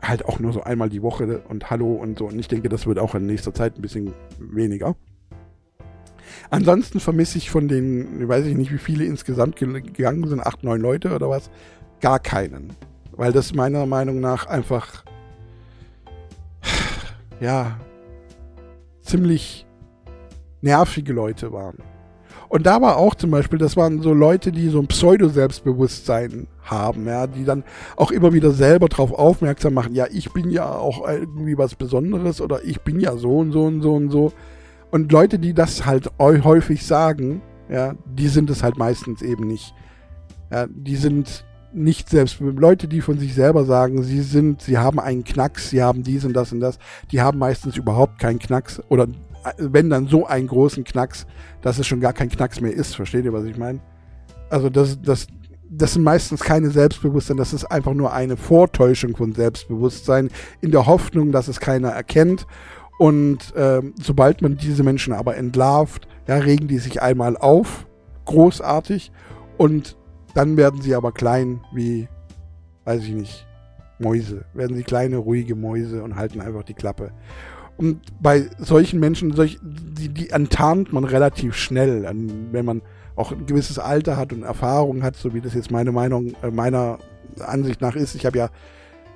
halt auch nur so einmal die Woche und Hallo und so. Und ich denke, das wird auch in nächster Zeit ein bisschen weniger. Ansonsten vermisse ich von den, weiß ich nicht, wie viele insgesamt gegangen sind, acht, neun Leute oder was, gar keinen. Weil das meiner Meinung nach einfach, ja, ziemlich nervige Leute waren. Und da war auch zum Beispiel, das waren so Leute, die so ein Pseudo-Selbstbewusstsein haben, ja, die dann auch immer wieder selber darauf aufmerksam machen, ja, ich bin ja auch irgendwie was Besonderes oder ich bin ja so und so und so und so. Und Leute, die das halt häufig sagen, ja, die sind es halt meistens eben nicht. Ja, die sind nicht selbst Leute, die von sich selber sagen, sie sind, sie haben einen Knacks, sie haben dies und das und das, die haben meistens überhaupt keinen Knacks oder wenn dann so einen großen Knacks, dass es schon gar kein Knacks mehr ist. Versteht ihr, was ich meine? Also das, das, das sind meistens keine Selbstbewusstsein, das ist einfach nur eine Vortäuschung von Selbstbewusstsein in der Hoffnung, dass es keiner erkennt. Und äh, sobald man diese Menschen aber entlarvt, ja, regen die sich einmal auf, großartig, und dann werden sie aber klein wie, weiß ich nicht, Mäuse. Werden sie kleine, ruhige Mäuse und halten einfach die Klappe. Und bei solchen Menschen, solch, die, die enttarnt man relativ schnell, wenn man auch ein gewisses Alter hat und Erfahrung hat, so wie das jetzt meine Meinung, äh, meiner Ansicht nach ist. Ich habe ja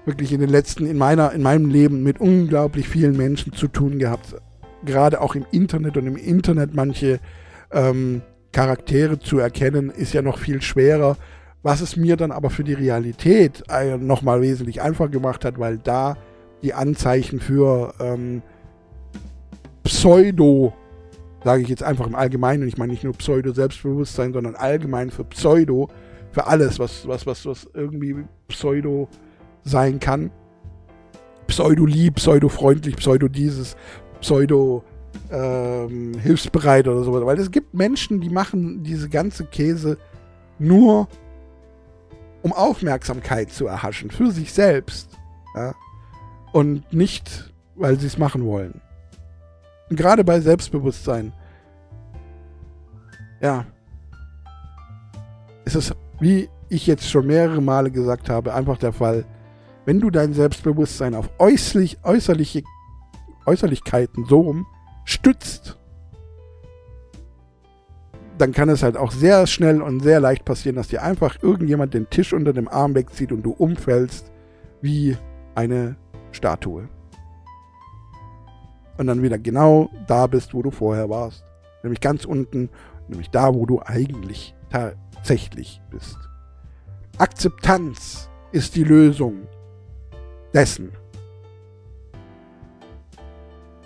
wirklich in den letzten, in meiner, in meinem Leben mit unglaublich vielen Menschen zu tun gehabt. Gerade auch im Internet und im Internet manche ähm, Charaktere zu erkennen, ist ja noch viel schwerer. Was es mir dann aber für die Realität äh, nochmal wesentlich einfacher gemacht hat, weil da die Anzeichen für ähm, Pseudo, sage ich jetzt einfach im Allgemeinen, und ich meine nicht nur Pseudo-Selbstbewusstsein, sondern allgemein für Pseudo, für alles, was, was, was, was irgendwie Pseudo sein kann. Pseudo-lieb, pseudo-freundlich, pseudo-dieses, pseudo ähm, hilfsbereit oder sowas. Weil es gibt Menschen, die machen diese ganze Käse nur um Aufmerksamkeit zu erhaschen, für sich selbst. Ja? Und nicht, weil sie es machen wollen. Und gerade bei Selbstbewusstsein, ja, ist es, wie ich jetzt schon mehrere Male gesagt habe, einfach der Fall, wenn du dein Selbstbewusstsein auf äußerlich, äußerliche Äußerlichkeiten so rum stützt, dann kann es halt auch sehr schnell und sehr leicht passieren, dass dir einfach irgendjemand den Tisch unter dem Arm wegzieht und du umfällst wie eine Statue. Und dann wieder genau da bist, wo du vorher warst. Nämlich ganz unten, nämlich da, wo du eigentlich tatsächlich bist. Akzeptanz ist die Lösung dessen.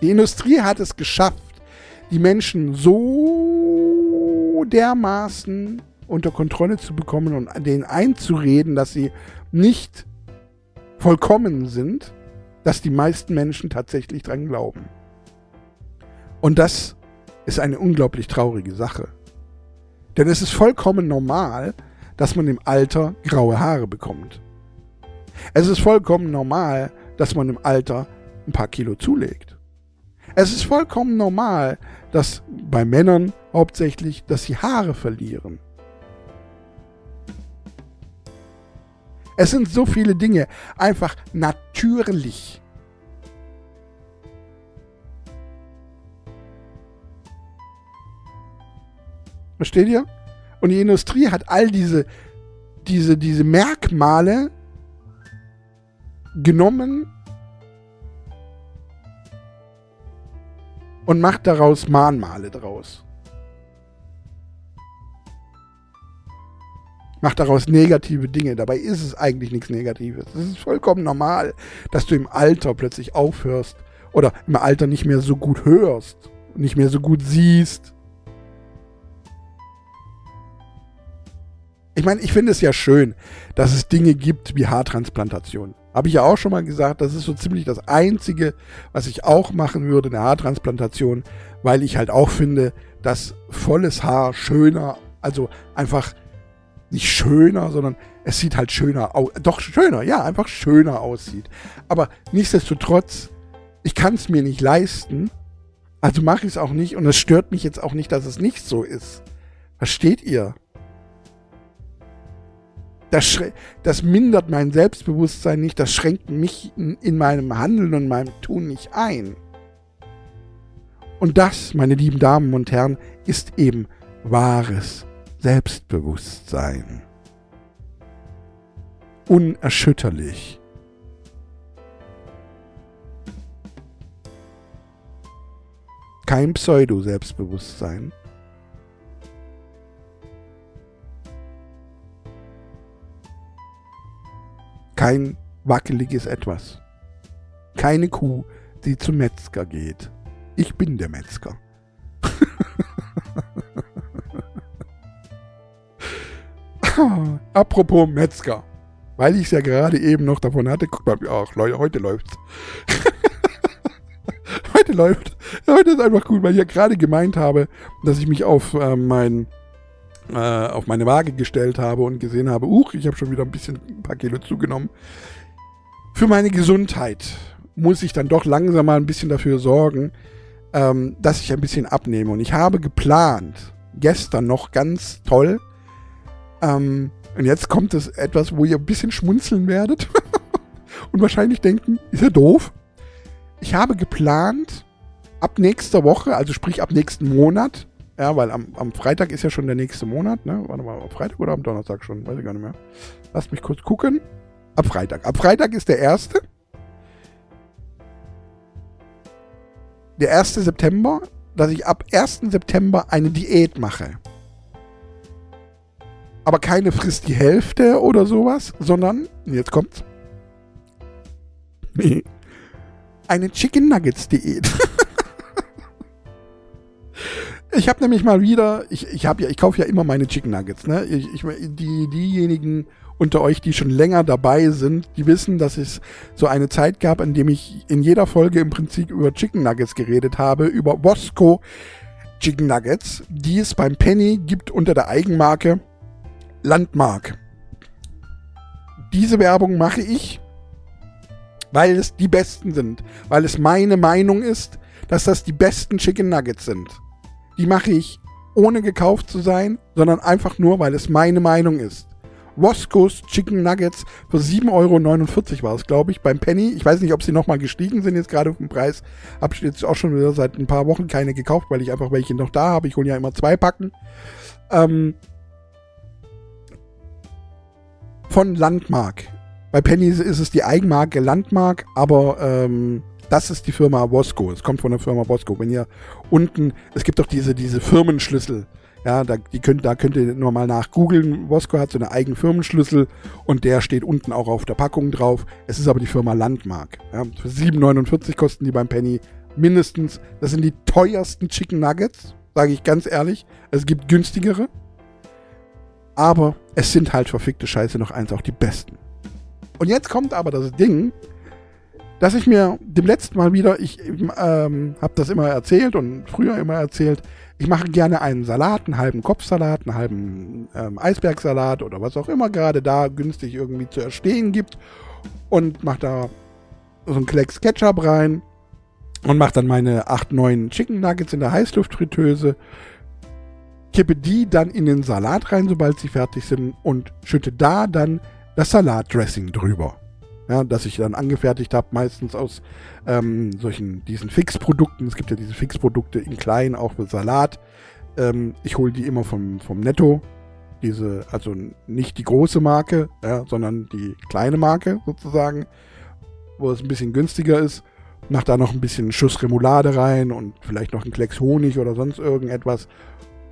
Die Industrie hat es geschafft, die Menschen so dermaßen unter Kontrolle zu bekommen und denen einzureden, dass sie nicht vollkommen sind, dass die meisten Menschen tatsächlich dran glauben. Und das ist eine unglaublich traurige Sache. Denn es ist vollkommen normal, dass man im Alter graue Haare bekommt. Es ist vollkommen normal, dass man im Alter ein paar Kilo zulegt. Es ist vollkommen normal, dass bei Männern hauptsächlich, dass sie Haare verlieren. Es sind so viele Dinge einfach natürlich. Versteht ihr? Und die Industrie hat all diese, diese, diese Merkmale genommen und macht daraus Mahnmale draus. macht daraus negative Dinge. Dabei ist es eigentlich nichts Negatives. Es ist vollkommen normal, dass du im Alter plötzlich aufhörst oder im Alter nicht mehr so gut hörst, nicht mehr so gut siehst. Ich meine, ich finde es ja schön, dass es Dinge gibt wie Haartransplantation. Habe ich ja auch schon mal gesagt, das ist so ziemlich das Einzige, was ich auch machen würde, eine Haartransplantation, weil ich halt auch finde, dass volles Haar schöner, also einfach nicht schöner, sondern es sieht halt schöner aus. Doch schöner, ja, einfach schöner aussieht. Aber nichtsdestotrotz, ich kann es mir nicht leisten, also mache ich es auch nicht und es stört mich jetzt auch nicht, dass es nicht so ist. Versteht ihr? Das, das mindert mein Selbstbewusstsein nicht, das schränkt mich in, in meinem Handeln und meinem Tun nicht ein. Und das, meine lieben Damen und Herren, ist eben wahres Selbstbewusstsein. Unerschütterlich. Kein Pseudo-Selbstbewusstsein. Kein wackeliges Etwas. Keine Kuh, die zum Metzger geht. Ich bin der Metzger. <laughs> Apropos Metzger. Weil ich es ja gerade eben noch davon hatte, guck mal, ach Leute, heute läuft's. <laughs> heute läuft. Heute ist einfach gut, weil ich ja gerade gemeint habe, dass ich mich auf äh, mein äh, auf meine Waage gestellt habe und gesehen habe, uch, ich habe schon wieder ein bisschen ein paar Kilo zugenommen. Für meine Gesundheit muss ich dann doch langsam mal ein bisschen dafür sorgen, ähm, dass ich ein bisschen abnehme. Und ich habe geplant, gestern noch ganz toll, ähm, und jetzt kommt es etwas, wo ihr ein bisschen schmunzeln werdet <laughs> und wahrscheinlich denken, ist er doof? Ich habe geplant, ab nächster Woche, also sprich ab nächsten Monat, ja, weil am, am Freitag ist ja schon der nächste Monat, ne? Warte mal, am Freitag oder am Donnerstag schon? Weiß ich gar nicht mehr. Lasst mich kurz gucken. Ab Freitag. Ab Freitag ist der erste. Der 1. September, dass ich ab 1. September eine Diät mache. Aber keine frisst die Hälfte oder sowas, sondern, jetzt kommt's. Eine Chicken Nuggets Diät. <laughs> Ich habe nämlich mal wieder, ich, ich habe ja, ich kaufe ja immer meine Chicken Nuggets, ne? Ich, ich, die, diejenigen unter euch, die schon länger dabei sind, die wissen, dass es so eine Zeit gab, in dem ich in jeder Folge im Prinzip über Chicken Nuggets geredet habe, über Bosco Chicken Nuggets, die es beim Penny gibt unter der Eigenmarke Landmark. Diese Werbung mache ich, weil es die besten sind, weil es meine Meinung ist, dass das die besten Chicken Nuggets sind die mache ich ohne gekauft zu sein, sondern einfach nur, weil es meine Meinung ist. Roscoe's Chicken Nuggets für 7,49 Euro war es, glaube ich, beim Penny. Ich weiß nicht, ob sie nochmal gestiegen sind jetzt gerade auf dem Preis. Ich jetzt auch schon wieder seit ein paar Wochen keine gekauft, weil ich einfach welche noch da habe. Ich hole ja immer zwei Packen. Ähm, von Landmark. Bei Penny ist es die Eigenmarke Landmark, aber ähm, das ist die Firma Bosco. Es kommt von der Firma Bosco. Wenn ihr unten, es gibt doch diese, diese Firmenschlüssel. Ja, da, die könnt, da könnt ihr nur mal nach googeln. Bosco hat so einen eigenen Firmenschlüssel und der steht unten auch auf der Packung drauf. Es ist aber die Firma Landmark. Ja, für 7,49 kosten die beim Penny mindestens. Das sind die teuersten Chicken Nuggets, sage ich ganz ehrlich. Es gibt günstigere. Aber es sind halt verfickte Scheiße noch eins auch die besten. Und jetzt kommt aber das Ding, dass ich mir dem letzten Mal wieder, ich ähm, habe das immer erzählt und früher immer erzählt, ich mache gerne einen Salat, einen halben Kopfsalat, einen halben ähm, Eisbergsalat oder was auch immer gerade da günstig irgendwie zu erstehen gibt und mache da so einen Klecks Ketchup rein und mache dann meine 8, 9 Chicken Nuggets in der Heißluftfritteuse, kippe die dann in den Salat rein, sobald sie fertig sind und schütte da dann das Salatdressing drüber ja, das ich dann angefertigt habe, meistens aus ähm, solchen, diesen Fixprodukten. Es gibt ja diese Fixprodukte in klein, auch für Salat. Ähm, ich hole die immer vom, vom Netto. Diese, also nicht die große Marke, ja, sondern die kleine Marke sozusagen, wo es ein bisschen günstiger ist. Mach da noch ein bisschen Schuss Remoulade rein und vielleicht noch einen Klecks Honig oder sonst irgendetwas.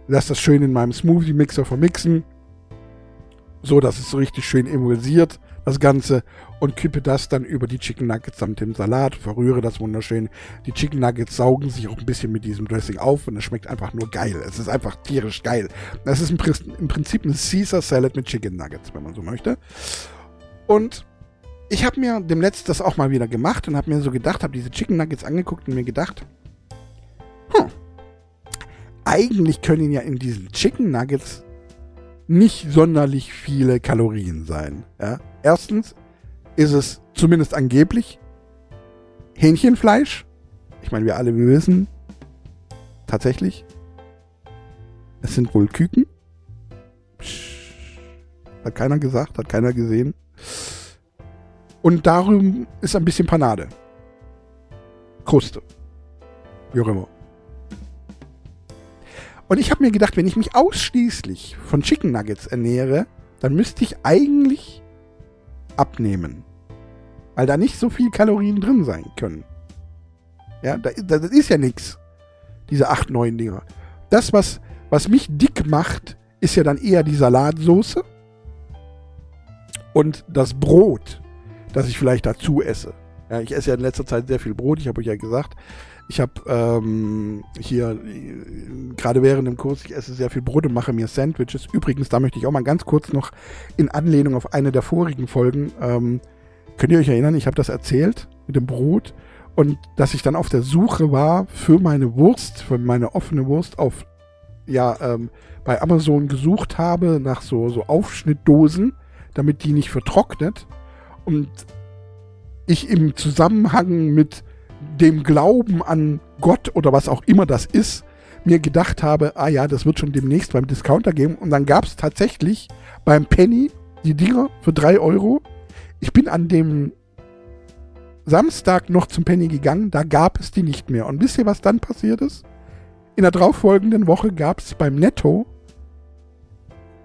Lass das schön in meinem Smoothie-Mixer vermixen so dass es so richtig schön emulsiert, das Ganze, und kippe das dann über die Chicken Nuggets samt dem Salat, verrühre das wunderschön. Die Chicken Nuggets saugen sich auch ein bisschen mit diesem Dressing auf und es schmeckt einfach nur geil. Es ist einfach tierisch geil. Das ist im, Prinzip ein Caesar Salad mit Chicken Nuggets, wenn man so möchte. Und ich habe mir dem Letzten das auch mal wieder gemacht und habe mir so gedacht, habe diese Chicken Nuggets angeguckt und mir gedacht, hm, eigentlich können ja in diesen Chicken Nuggets nicht sonderlich viele Kalorien sein. Ja? Erstens ist es zumindest angeblich Hähnchenfleisch. Ich meine, wir alle wir wissen tatsächlich, es sind wohl Küken. Psch, hat keiner gesagt, hat keiner gesehen. Und darum ist ein bisschen Panade. Kruste. Wie auch immer. Und ich habe mir gedacht, wenn ich mich ausschließlich von Chicken Nuggets ernähre, dann müsste ich eigentlich abnehmen. Weil da nicht so viel Kalorien drin sein können. Ja, da, das ist ja nichts. Diese 8, 9 Dinger. Das, was, was mich dick macht, ist ja dann eher die Salatsoße und das Brot das ich vielleicht dazu esse. Ja, ich esse ja in letzter Zeit sehr viel Brot, ich habe euch ja gesagt. Ich habe ähm, hier gerade während dem Kurs, ich esse sehr viel Brot und mache mir Sandwiches. Übrigens, da möchte ich auch mal ganz kurz noch in Anlehnung auf eine der vorigen Folgen, ähm, könnt ihr euch erinnern, ich habe das erzählt mit dem Brot und dass ich dann auf der Suche war für meine Wurst, für meine offene Wurst auf, ja, ähm, bei Amazon gesucht habe nach so, so Aufschnittdosen, damit die nicht vertrocknet und ich im Zusammenhang mit dem Glauben an Gott oder was auch immer das ist, mir gedacht habe, ah ja, das wird schon demnächst beim Discounter geben. Und dann gab es tatsächlich beim Penny die Dinger für 3 Euro. Ich bin an dem Samstag noch zum Penny gegangen, da gab es die nicht mehr. Und wisst ihr, was dann passiert ist? In der darauffolgenden Woche gab es beim Netto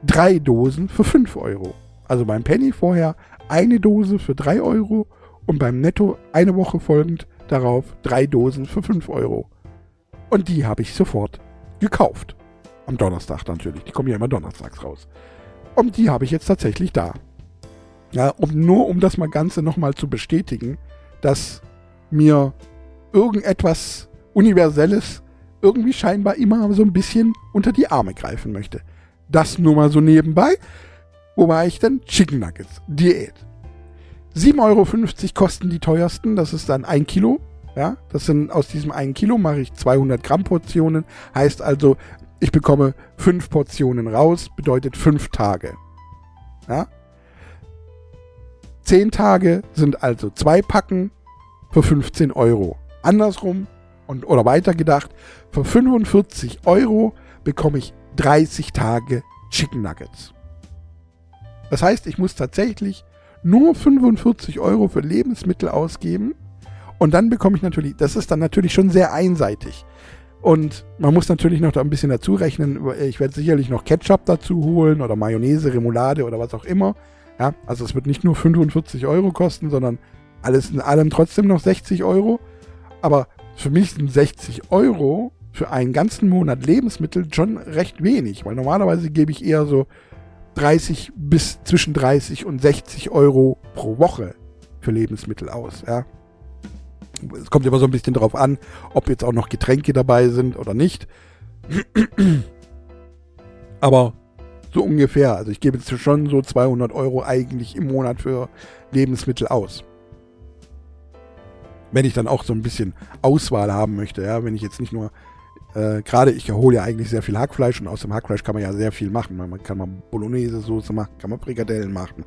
drei Dosen für 5 Euro. Also beim Penny vorher eine Dose für 3 Euro und beim Netto eine Woche folgend darauf drei Dosen für 5 Euro. Und die habe ich sofort gekauft. Am Donnerstag natürlich. Die kommen ja immer donnerstags raus. Und die habe ich jetzt tatsächlich da. Ja, um, nur um das mal Ganze nochmal zu bestätigen, dass mir irgendetwas Universelles irgendwie scheinbar immer so ein bisschen unter die Arme greifen möchte. Das nur mal so nebenbei. Wo war ich denn? Chicken Nuggets. Diät. 7,50 Euro kosten die teuersten. Das ist dann ein Kilo. Ja, das sind aus diesem einen Kilo mache ich 200 Gramm Portionen. Heißt also, ich bekomme fünf Portionen raus, bedeutet fünf Tage. Ja. Zehn Tage sind also zwei Packen für 15 Euro. Andersrum und oder weitergedacht, für 45 Euro bekomme ich 30 Tage Chicken Nuggets. Das heißt, ich muss tatsächlich nur 45 Euro für Lebensmittel ausgeben und dann bekomme ich natürlich, das ist dann natürlich schon sehr einseitig. Und man muss natürlich noch da ein bisschen dazu rechnen. Ich werde sicherlich noch Ketchup dazu holen oder Mayonnaise, Remoulade oder was auch immer. Ja, also es wird nicht nur 45 Euro kosten, sondern alles in allem trotzdem noch 60 Euro. Aber für mich sind 60 Euro für einen ganzen Monat Lebensmittel schon recht wenig, weil normalerweise gebe ich eher so 30 bis zwischen 30 und 60 Euro pro Woche für Lebensmittel aus. Ja. Es kommt immer so ein bisschen darauf an, ob jetzt auch noch Getränke dabei sind oder nicht. Aber so ungefähr. Also ich gebe jetzt schon so 200 Euro eigentlich im Monat für Lebensmittel aus. Wenn ich dann auch so ein bisschen Auswahl haben möchte, ja, wenn ich jetzt nicht nur äh, Gerade ich hole ja eigentlich sehr viel Hackfleisch und aus dem Hackfleisch kann man ja sehr viel machen. Man kann man Bolognese-Soße machen, kann man Frikadellen machen,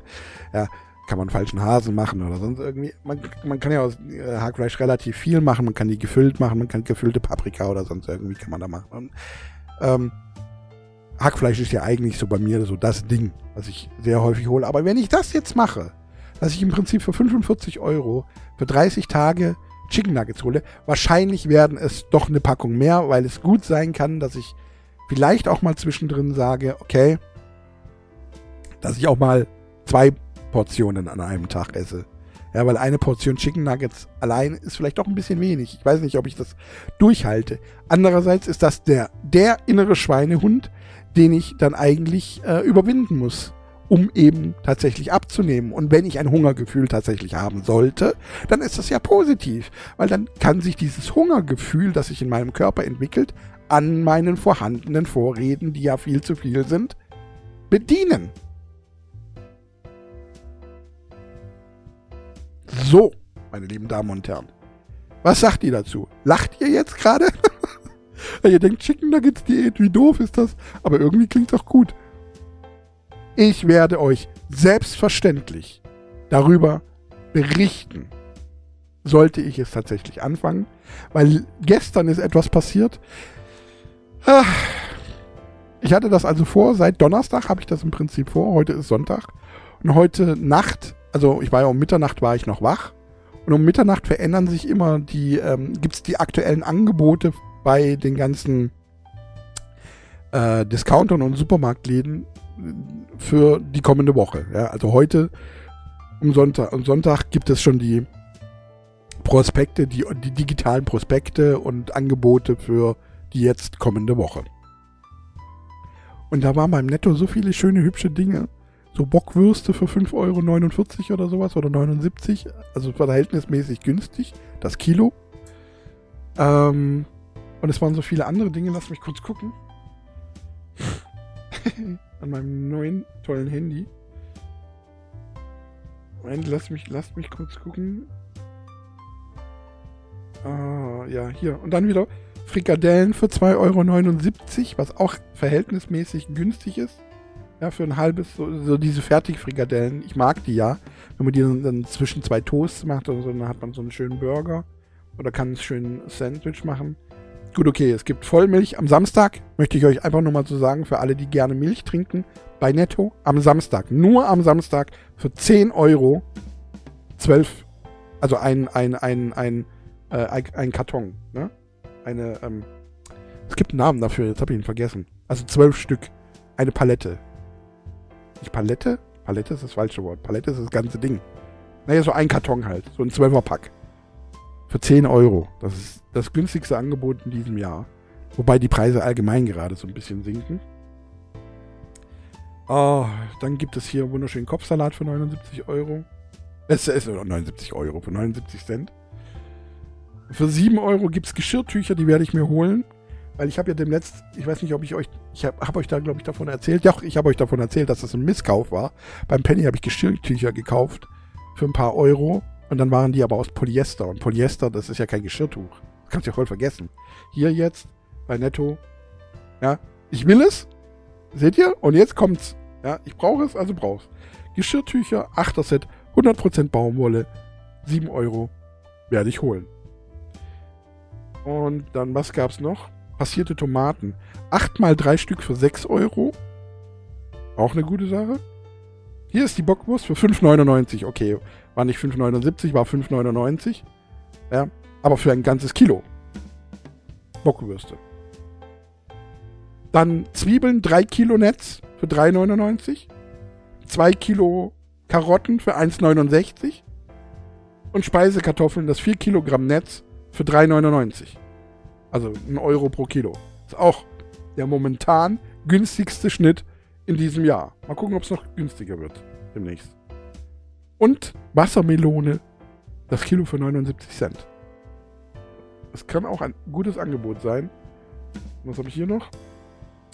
ja, kann man falschen Hasen machen oder sonst irgendwie. Man, man kann ja aus äh, Hackfleisch relativ viel machen. Man kann die gefüllt machen, man kann gefüllte Paprika oder sonst irgendwie kann man da machen. Und, ähm, Hackfleisch ist ja eigentlich so bei mir so das Ding, was ich sehr häufig hole. Aber wenn ich das jetzt mache, dass ich im Prinzip für 45 Euro für 30 Tage Chicken Nuggets hole. Wahrscheinlich werden es doch eine Packung mehr, weil es gut sein kann, dass ich vielleicht auch mal zwischendrin sage, okay, dass ich auch mal zwei Portionen an einem Tag esse. Ja, weil eine Portion Chicken Nuggets allein ist vielleicht doch ein bisschen wenig. Ich weiß nicht, ob ich das durchhalte. Andererseits ist das der, der innere Schweinehund, den ich dann eigentlich äh, überwinden muss, um eben tatsächlich abzunehmen. Und wenn ich ein Hungergefühl tatsächlich haben sollte, dann ist das ja positiv, weil dann kann sich dieses Hungergefühl, das sich in meinem Körper entwickelt, an meinen vorhandenen Vorräten, die ja viel zu viel sind, bedienen. So, meine lieben Damen und Herren. Was sagt ihr dazu? Lacht ihr jetzt gerade? <laughs> ihr denkt, Chicken Nuggets Diät, wie doof ist das? Aber irgendwie klingt doch gut. Ich werde euch selbstverständlich darüber berichten, sollte ich es tatsächlich anfangen, weil gestern ist etwas passiert. Ah, ich hatte das also vor, seit Donnerstag habe ich das im Prinzip vor, heute ist Sonntag. Und heute Nacht, also ich war ja um Mitternacht war ich noch wach. Und um Mitternacht verändern sich immer die, ähm, gibt es die aktuellen Angebote bei den ganzen äh, Discountern und Supermarktläden für die kommende Woche. Ja, also heute am Sonntag, am Sonntag gibt es schon die Prospekte, die, die digitalen Prospekte und Angebote für die jetzt kommende Woche. Und da waren beim Netto so viele schöne, hübsche Dinge. So Bockwürste für 5,49 Euro oder sowas oder 79. Also verhältnismäßig günstig. Das Kilo. Ähm, und es waren so viele andere Dinge. Lass mich kurz gucken. <laughs> an meinem neuen tollen Handy. Moment, lass mich, lass mich kurz gucken. Ah, ja, hier. Und dann wieder Frikadellen für 2,79 Euro, was auch verhältnismäßig günstig ist. Ja, für ein halbes, so, so diese Fertigfrikadellen. Ich mag die ja. Wenn man die dann, dann, zwischen zwei Toasts macht oder so, dann hat man so einen schönen Burger. Oder kann einen schönen Sandwich machen. Gut, okay, es gibt Vollmilch am Samstag. Möchte ich euch einfach nur mal so sagen, für alle, die gerne Milch trinken, bei Netto am Samstag, nur am Samstag für 10 Euro 12, also ein, ein, ein, ein, äh, ein, Karton, ne? Eine, ähm, es gibt einen Namen dafür, jetzt habe ich ihn vergessen. Also 12 Stück, eine Palette. Nicht Palette? Palette ist das falsche Wort. Palette ist das ganze Ding. Naja, so ein Karton halt, so ein 12er Pack. Für 10 Euro. Das ist das günstigste Angebot in diesem Jahr. Wobei die Preise allgemein gerade so ein bisschen sinken. Oh, dann gibt es hier wunderschönen Kopfsalat für 79 Euro. Es ist 79 Euro, für 79 Cent. Für 7 Euro gibt es Geschirrtücher, die werde ich mir holen. Weil ich habe ja demnächst, ich weiß nicht, ob ich euch, ich habe hab euch da, glaube ich, davon erzählt. Ja, ich habe euch davon erzählt, dass das ein Misskauf war. Beim Penny habe ich Geschirrtücher gekauft für ein paar Euro. Und dann waren die aber aus Polyester. Und Polyester, das ist ja kein Geschirrtuch. Kannst ja voll vergessen. Hier jetzt bei Netto. Ja, ich will es. Seht ihr? Und jetzt kommt's. Ja, ich brauche es, also brauch's. Geschirrtücher, 8er Set, 100% Baumwolle, 7 Euro werde ich holen. Und dann, was gab's noch? Passierte Tomaten. 8 mal 3 Stück für 6 Euro. Auch eine gute Sache. Hier ist die Bockwurst für 5,99. Okay, war nicht 5,79, war 5,99. Ja, aber für ein ganzes Kilo. Bockwürste. Dann Zwiebeln, 3 Kilo Netz für 3,99. 2 Kilo Karotten für 1,69. Und Speisekartoffeln, das 4 Kilogramm Netz für 3,99. Also ein Euro pro Kilo. Ist auch der momentan günstigste Schnitt in diesem Jahr. Mal gucken, ob es noch günstiger wird demnächst. Und Wassermelone, das Kilo für 79 Cent. Das kann auch ein gutes Angebot sein. Was habe ich hier noch?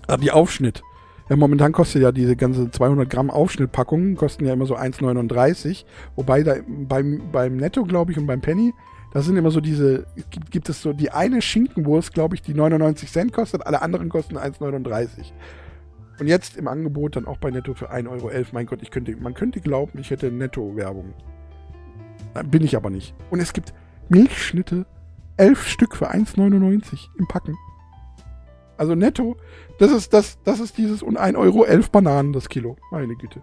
Ah, die Aufschnitt. Ja, momentan kostet ja diese ganze 200 Gramm Aufschnittpackungen, kosten ja immer so 1,39. Wobei da beim, beim Netto, glaube ich, und beim Penny, da sind immer so diese, gibt, gibt es so die eine Schinkenwurst, glaube ich, die 99 Cent kostet, alle anderen kosten 1,39. Und jetzt im Angebot dann auch bei Netto für 1,11 Euro. Mein Gott, ich könnte, man könnte glauben, ich hätte Netto-Werbung. Bin ich aber nicht. Und es gibt Milchschnitte, 11 Stück für 1,99 im Packen. Also netto, das ist, das, das ist dieses und 1,11 Euro 11 Bananen das Kilo. Meine Güte.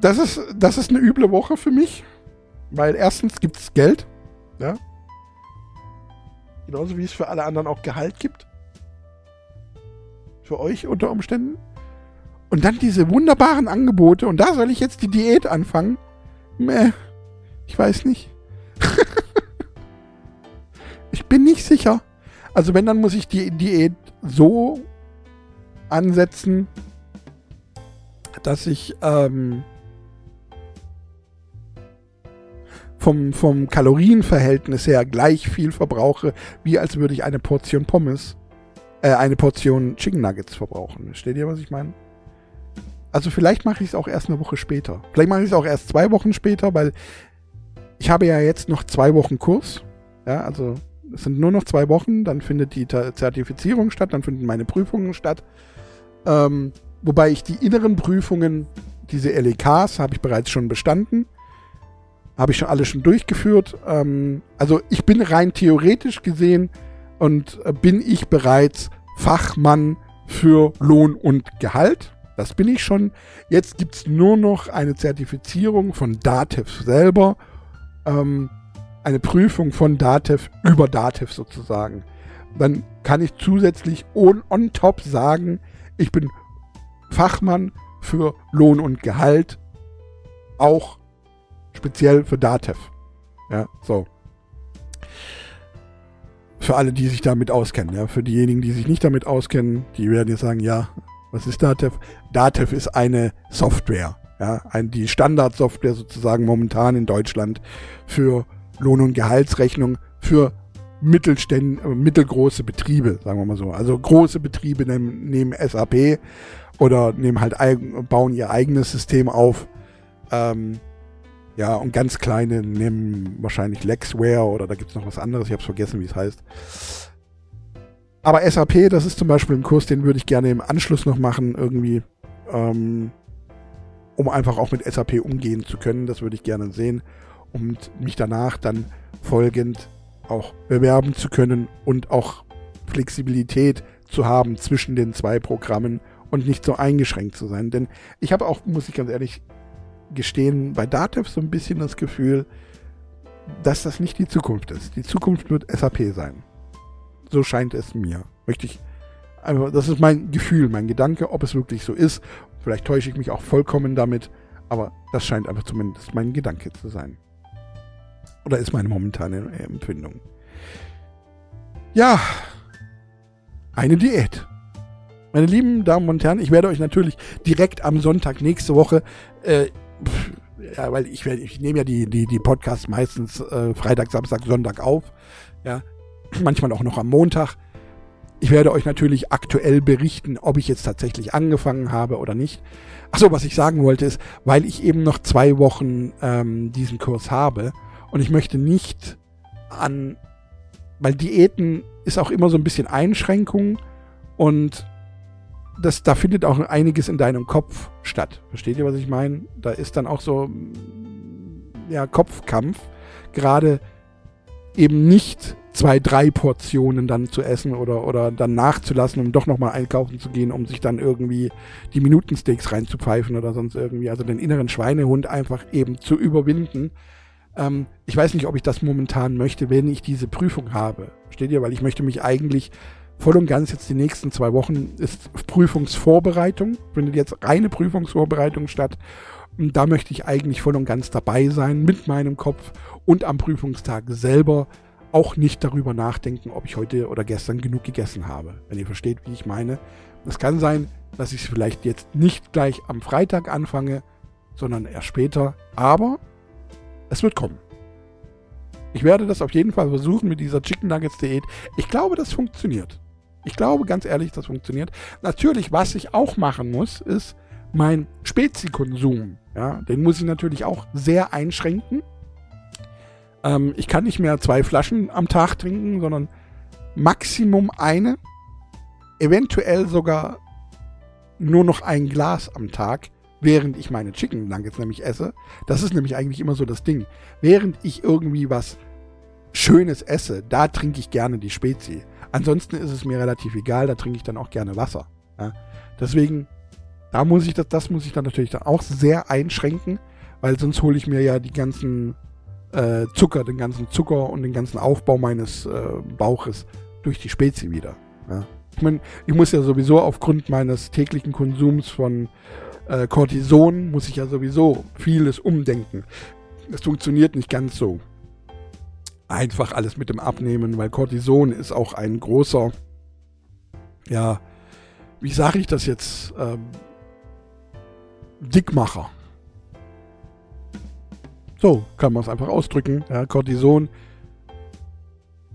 Das ist, das ist eine üble Woche für mich, weil erstens gibt es Geld. Ja. Genauso wie es für alle anderen auch Gehalt gibt. Für euch unter Umständen. Und dann diese wunderbaren Angebote. Und da soll ich jetzt die Diät anfangen. Meh, ich weiß nicht. <laughs> ich bin nicht sicher. Also wenn, dann muss ich die Diät so ansetzen, dass ich ähm, vom, vom Kalorienverhältnis her gleich viel verbrauche, wie als würde ich eine Portion Pommes, äh, eine Portion Chicken Nuggets verbrauchen. Versteht ihr, was ich meine? Also vielleicht mache ich es auch erst eine Woche später. Vielleicht mache ich es auch erst zwei Wochen später, weil ich habe ja jetzt noch zwei Wochen Kurs. Ja, also es sind nur noch zwei Wochen, dann findet die Zertifizierung statt, dann finden meine Prüfungen statt. Ähm, wobei ich die inneren Prüfungen, diese LEKs, habe ich bereits schon bestanden. Habe ich schon alle schon durchgeführt. Ähm, also ich bin rein theoretisch gesehen und äh, bin ich bereits Fachmann für Lohn und Gehalt. Das bin ich schon. Jetzt gibt es nur noch eine Zertifizierung von Datev selber. Ähm, eine Prüfung von Datev über Datev sozusagen. Dann kann ich zusätzlich on, on top sagen, ich bin Fachmann für Lohn und Gehalt, auch speziell für Datev. Ja, so. Für alle, die sich damit auskennen. Ja, für diejenigen, die sich nicht damit auskennen, die werden jetzt sagen, ja, was ist Datev? Datev ist eine Software. Ja, ein, die Standardsoftware sozusagen momentan in Deutschland für Lohn- und Gehaltsrechnung für Mittelständ, mittelgroße Betriebe, sagen wir mal so. Also große Betriebe nehmen, nehmen SAP oder nehmen halt bauen ihr eigenes System auf. Ähm, ja, und ganz kleine nehmen wahrscheinlich Lexware oder da gibt es noch was anderes, ich habe es vergessen, wie es heißt. Aber SAP, das ist zum Beispiel ein Kurs, den würde ich gerne im Anschluss noch machen, irgendwie, ähm, um einfach auch mit SAP umgehen zu können. Das würde ich gerne sehen und mich danach dann folgend auch bewerben zu können und auch Flexibilität zu haben zwischen den zwei Programmen und nicht so eingeschränkt zu sein. Denn ich habe auch, muss ich ganz ehrlich gestehen, bei Datev so ein bisschen das Gefühl, dass das nicht die Zukunft ist. Die Zukunft wird SAP sein. So scheint es mir. Möchte das ist mein Gefühl, mein Gedanke, ob es wirklich so ist. Vielleicht täusche ich mich auch vollkommen damit, aber das scheint einfach zumindest mein Gedanke zu sein. Oder ist meine momentane Empfindung. Ja, eine Diät. Meine lieben Damen und Herren, ich werde euch natürlich direkt am Sonntag nächste Woche, äh, pff, ja, weil ich, ich nehme ja die, die, die Podcasts meistens äh, Freitag, Samstag, Sonntag auf. Ja, manchmal auch noch am Montag. Ich werde euch natürlich aktuell berichten, ob ich jetzt tatsächlich angefangen habe oder nicht. Achso, was ich sagen wollte ist, weil ich eben noch zwei Wochen ähm, diesen Kurs habe, und ich möchte nicht an, weil Diäten ist auch immer so ein bisschen Einschränkung und das, da findet auch einiges in deinem Kopf statt. Versteht ihr, was ich meine? Da ist dann auch so, ja, Kopfkampf. Gerade eben nicht zwei, drei Portionen dann zu essen oder, oder dann nachzulassen, um doch nochmal einkaufen zu gehen, um sich dann irgendwie die Minutensteaks reinzupfeifen oder sonst irgendwie. Also den inneren Schweinehund einfach eben zu überwinden ähm, ich weiß nicht, ob ich das momentan möchte, wenn ich diese Prüfung habe. Steht ihr? Weil ich möchte mich eigentlich voll und ganz jetzt die nächsten zwei Wochen ist Prüfungsvorbereitung, findet jetzt reine Prüfungsvorbereitung statt. Und da möchte ich eigentlich voll und ganz dabei sein mit meinem Kopf und am Prüfungstag selber auch nicht darüber nachdenken, ob ich heute oder gestern genug gegessen habe. Wenn ihr versteht, wie ich meine. Es kann sein, dass ich es vielleicht jetzt nicht gleich am Freitag anfange, sondern erst später. Aber es wird kommen. Ich werde das auf jeden Fall versuchen mit dieser Chicken Nuggets Diät. Ich glaube, das funktioniert. Ich glaube ganz ehrlich, das funktioniert. Natürlich, was ich auch machen muss, ist mein Spezikonsum. Ja, den muss ich natürlich auch sehr einschränken. Ähm, ich kann nicht mehr zwei Flaschen am Tag trinken, sondern Maximum eine. Eventuell sogar nur noch ein Glas am Tag während ich meine Chicken Nuggets nämlich esse. Das ist nämlich eigentlich immer so das Ding. Während ich irgendwie was Schönes esse, da trinke ich gerne die Spezi. Ansonsten ist es mir relativ egal, da trinke ich dann auch gerne Wasser. Ja. Deswegen, da muss ich das, das muss ich dann natürlich dann auch sehr einschränken, weil sonst hole ich mir ja die ganzen äh, Zucker, den ganzen Zucker und den ganzen Aufbau meines äh, Bauches durch die Spezi wieder. Ja. Ich meine, ich muss ja sowieso aufgrund meines täglichen Konsums von äh, Cortison muss ich ja sowieso vieles umdenken. Es funktioniert nicht ganz so einfach alles mit dem Abnehmen, weil Cortison ist auch ein großer, ja, wie sage ich das jetzt? Ähm, Dickmacher. So kann man es einfach ausdrücken. Ja, Cortison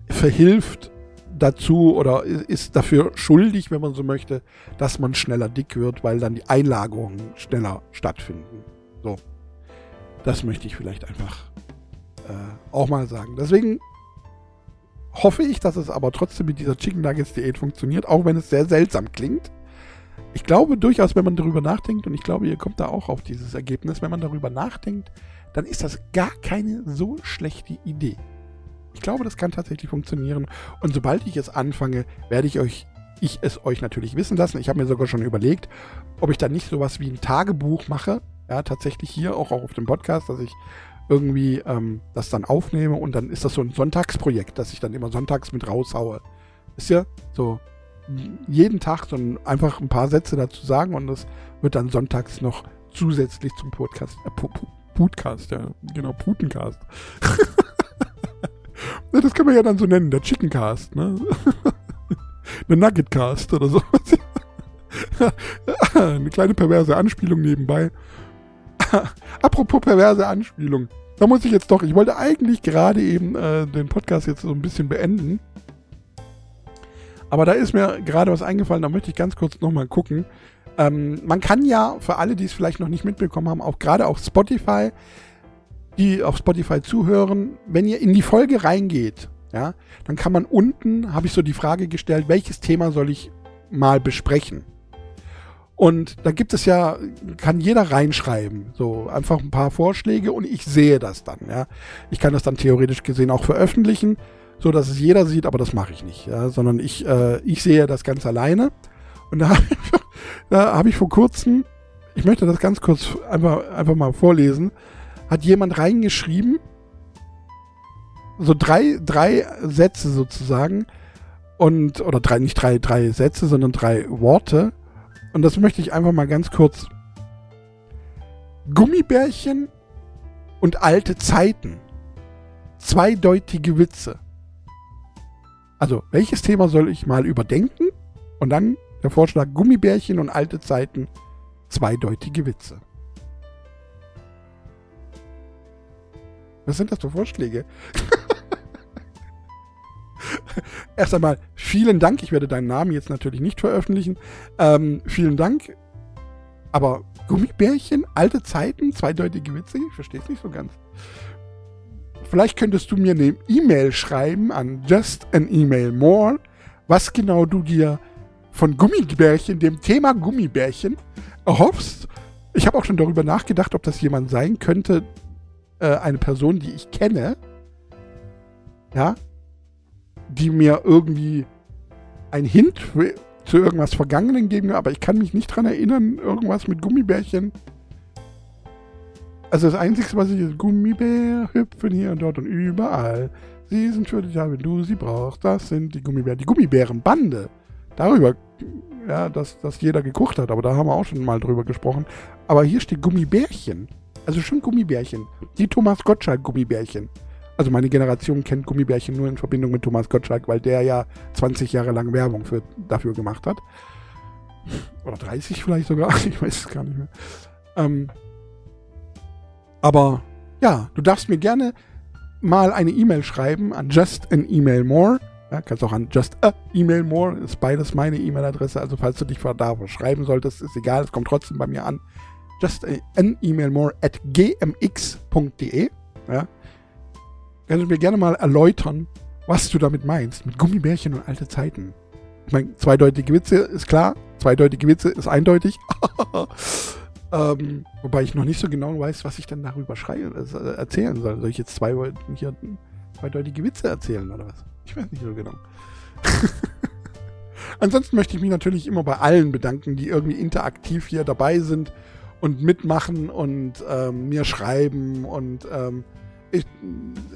verhilft dazu oder ist dafür schuldig, wenn man so möchte, dass man schneller dick wird, weil dann die Einlagerungen schneller stattfinden. So. Das möchte ich vielleicht einfach äh, auch mal sagen. Deswegen hoffe ich, dass es aber trotzdem mit dieser Chicken Nuggets Diät funktioniert, auch wenn es sehr seltsam klingt. Ich glaube durchaus, wenn man darüber nachdenkt, und ich glaube, ihr kommt da auch auf dieses Ergebnis, wenn man darüber nachdenkt, dann ist das gar keine so schlechte Idee. Ich glaube, das kann tatsächlich funktionieren. Und sobald ich es anfange, werde ich euch, ich es euch natürlich wissen lassen. Ich habe mir sogar schon überlegt, ob ich da nicht sowas wie ein Tagebuch mache. Ja, tatsächlich hier auch auf dem Podcast, dass ich irgendwie ähm, das dann aufnehme und dann ist das so ein Sonntagsprojekt, dass ich dann immer sonntags mit raushaue. Ist ja so jeden Tag so ein, einfach ein paar Sätze dazu sagen und das wird dann sonntags noch zusätzlich zum Podcast, äh, Podcast, ja, genau, Putencast. <laughs> das kann man ja dann so nennen, der Chickencast, ne? <laughs> der Nuggetcast oder so. <laughs> Eine kleine perverse Anspielung nebenbei. <laughs> Apropos perverse Anspielung. Da muss ich jetzt doch, ich wollte eigentlich gerade eben äh, den Podcast jetzt so ein bisschen beenden. Aber da ist mir gerade was eingefallen, da möchte ich ganz kurz nochmal gucken. Ähm, man kann ja, für alle, die es vielleicht noch nicht mitbekommen haben, auch gerade auf Spotify, die auf Spotify zuhören, wenn ihr in die Folge reingeht, ja, dann kann man unten, habe ich so die Frage gestellt, welches Thema soll ich mal besprechen? Und da gibt es ja, kann jeder reinschreiben, so einfach ein paar Vorschläge und ich sehe das dann, ja. Ich kann das dann theoretisch gesehen auch veröffentlichen, so dass es jeder sieht, aber das mache ich nicht, ja, sondern ich, äh, ich sehe das ganz alleine. Und da, <laughs> da habe ich vor kurzem, ich möchte das ganz kurz einfach, einfach mal vorlesen, hat jemand reingeschrieben, so drei, drei Sätze sozusagen, und, oder drei, nicht drei, drei Sätze, sondern drei Worte. Und das möchte ich einfach mal ganz kurz. Gummibärchen und alte Zeiten. Zweideutige Witze. Also, welches Thema soll ich mal überdenken? Und dann der Vorschlag Gummibärchen und alte Zeiten. Zweideutige Witze. Was sind das für Vorschläge? <laughs> Erst einmal vielen Dank. Ich werde deinen Namen jetzt natürlich nicht veröffentlichen. Ähm, vielen Dank. Aber Gummibärchen, alte Zeiten, zweideutige Witze, ich verstehe es nicht so ganz. Vielleicht könntest du mir eine E-Mail schreiben an just an email more, was genau du dir von Gummibärchen, dem Thema Gummibärchen, erhoffst. Ich habe auch schon darüber nachgedacht, ob das jemand sein könnte, äh, eine Person, die ich kenne, ja, die mir irgendwie ein Hint zu irgendwas Vergangenen geben, aber ich kann mich nicht dran erinnern, irgendwas mit Gummibärchen. Also das Einzige, was ich ist, Gummibär hüpfen hier und dort und überall. Sie sind für dich da, wenn du sie brauchst. Das sind die Gummibären. Die Gummibärenbande. Darüber, ja, dass, dass jeder geguckt hat, aber da haben wir auch schon mal drüber gesprochen. Aber hier steht Gummibärchen. Also schon Gummibärchen. Die Thomas Gottschalk Gummibärchen also meine Generation kennt Gummibärchen nur in Verbindung mit Thomas Gottschalk, weil der ja 20 Jahre lang Werbung für, dafür gemacht hat. Oder 30 vielleicht sogar, <laughs> ich weiß es gar nicht mehr. Ähm, aber ja, du darfst mir gerne mal eine E-Mail schreiben an just an email more. Ja, kannst auch an just a email more, ist beides meine E-Mail-Adresse. Also falls du dich da schreiben solltest, ist egal, es kommt trotzdem bei mir an. Just an email more at gmx.de. Ja, Kannst du mir gerne mal erläutern, was du damit meinst, mit Gummibärchen und alte Zeiten? Ich meine, zweideutige Witze ist klar, zweideutige Witze ist eindeutig. <laughs> ähm, wobei ich noch nicht so genau weiß, was ich dann darüber schreien, äh, erzählen soll. Soll ich jetzt zwei, hier zweideutige Witze erzählen oder was? Ich weiß nicht so genau. <laughs> Ansonsten möchte ich mich natürlich immer bei allen bedanken, die irgendwie interaktiv hier dabei sind und mitmachen und ähm, mir schreiben und ähm,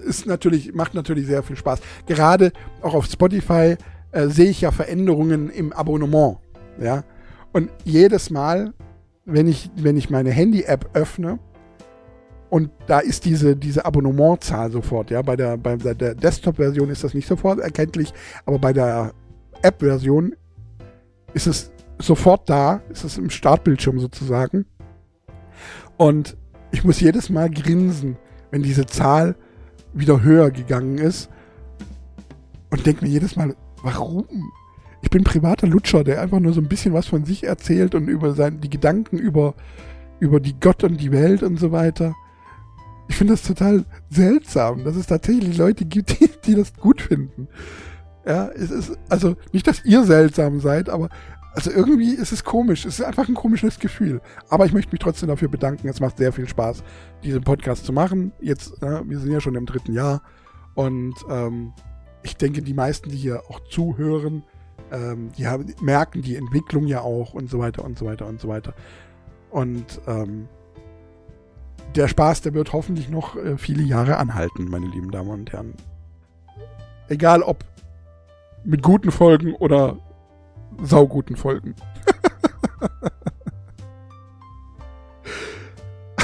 ist natürlich, macht natürlich sehr viel Spaß. Gerade auch auf Spotify äh, sehe ich ja Veränderungen im Abonnement. Ja. Und jedes Mal, wenn ich, wenn ich meine Handy-App öffne, und da ist diese, diese Abonnementzahl sofort, ja. Bei der, bei der Desktop-Version ist das nicht sofort erkenntlich, aber bei der App-Version ist es sofort da, ist es im Startbildschirm sozusagen. Und ich muss jedes Mal grinsen, wenn diese Zahl wieder höher gegangen ist. Und denke mir jedes Mal, warum? Ich bin privater Lutscher, der einfach nur so ein bisschen was von sich erzählt und über sein, die Gedanken über, über die Gott und die Welt und so weiter. Ich finde das total seltsam, dass es tatsächlich Leute gibt, die, die das gut finden. Ja, es ist, also nicht, dass ihr seltsam seid, aber also irgendwie ist es komisch. Es ist einfach ein komisches Gefühl. Aber ich möchte mich trotzdem dafür bedanken. Es macht sehr viel Spaß, diesen Podcast zu machen. Jetzt, äh, wir sind ja schon im dritten Jahr. Und ähm, ich denke, die meisten, die hier auch zuhören, ähm, die haben, merken die Entwicklung ja auch und so weiter und so weiter und so weiter. Und ähm, der Spaß, der wird hoffentlich noch äh, viele Jahre anhalten, meine lieben Damen und Herren. Egal ob mit guten Folgen oder sauguten Folgen. <laughs>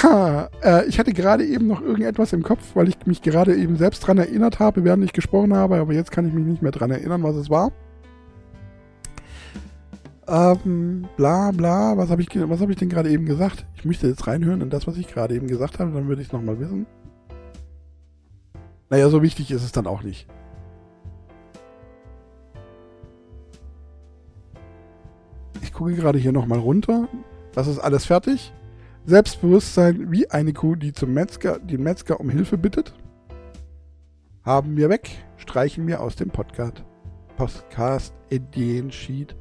ha, äh, ich hatte gerade eben noch irgendetwas im Kopf, weil ich mich gerade eben selbst dran erinnert habe, während ich gesprochen habe, aber jetzt kann ich mich nicht mehr dran erinnern, was es war. Ähm, bla bla, was habe ich, hab ich denn gerade eben gesagt? Ich möchte jetzt reinhören in das, was ich gerade eben gesagt habe, dann würde ich es nochmal wissen. Naja, so wichtig ist es dann auch nicht. Ich gucke gerade hier nochmal runter. Das ist alles fertig. Selbstbewusstsein wie eine Kuh, die zum Metzger, den Metzger um Hilfe bittet. Haben wir weg, streichen wir aus dem Podcast. Podcast Ideensheet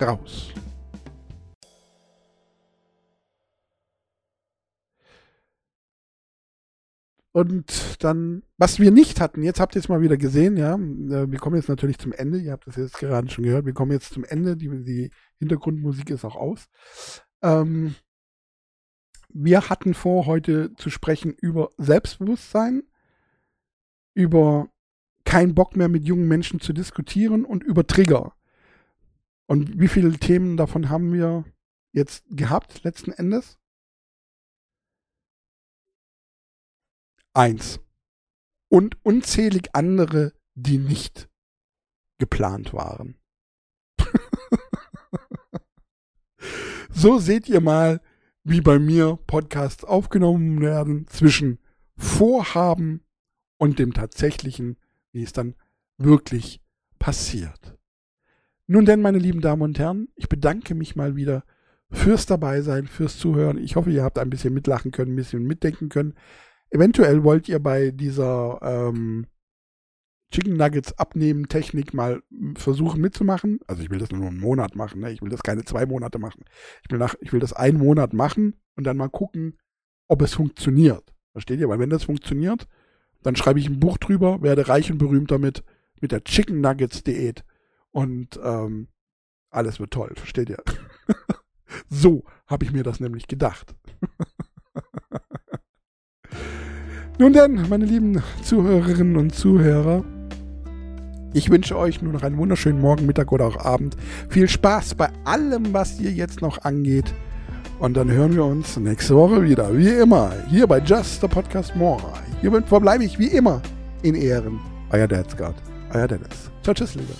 raus. Und dann, was wir nicht hatten, jetzt habt ihr es mal wieder gesehen, ja, äh, wir kommen jetzt natürlich zum Ende, ihr habt es jetzt gerade schon gehört, wir kommen jetzt zum Ende, die, die Hintergrundmusik ist auch aus. Ähm, wir hatten vor, heute zu sprechen über Selbstbewusstsein, über keinen Bock mehr mit jungen Menschen zu diskutieren und über Trigger. Und wie viele Themen davon haben wir jetzt gehabt, letzten Endes? Eins. Und unzählig andere, die nicht geplant waren. <laughs> so seht ihr mal, wie bei mir Podcasts aufgenommen werden zwischen Vorhaben und dem tatsächlichen, wie es dann wirklich passiert. Nun denn, meine lieben Damen und Herren, ich bedanke mich mal wieder fürs Dabeisein, fürs Zuhören. Ich hoffe, ihr habt ein bisschen mitlachen können, ein bisschen mitdenken können. Eventuell wollt ihr bei dieser ähm, Chicken Nuggets abnehmen Technik mal versuchen mitzumachen. Also ich will das nur einen Monat machen, ne? ich will das keine zwei Monate machen. Ich will, nach, ich will das einen Monat machen und dann mal gucken, ob es funktioniert. Versteht ihr? Weil wenn das funktioniert, dann schreibe ich ein Buch drüber, werde reich und berühmt damit, mit der Chicken Nuggets Diät. Und ähm, alles wird toll, versteht ihr? <laughs> so habe ich mir das nämlich gedacht. <laughs> Nun denn, meine lieben Zuhörerinnen und Zuhörer, ich wünsche euch nur noch einen wunderschönen Morgen, Mittag oder auch Abend. Viel Spaß bei allem, was ihr jetzt noch angeht. Und dann hören wir uns nächste Woche wieder, wie immer, hier bei Just the Podcast More. Hier verbleibe ich wie immer in Ehren. Euer Dad's God, euer Dennis. Ciao, tschüss, Liebe.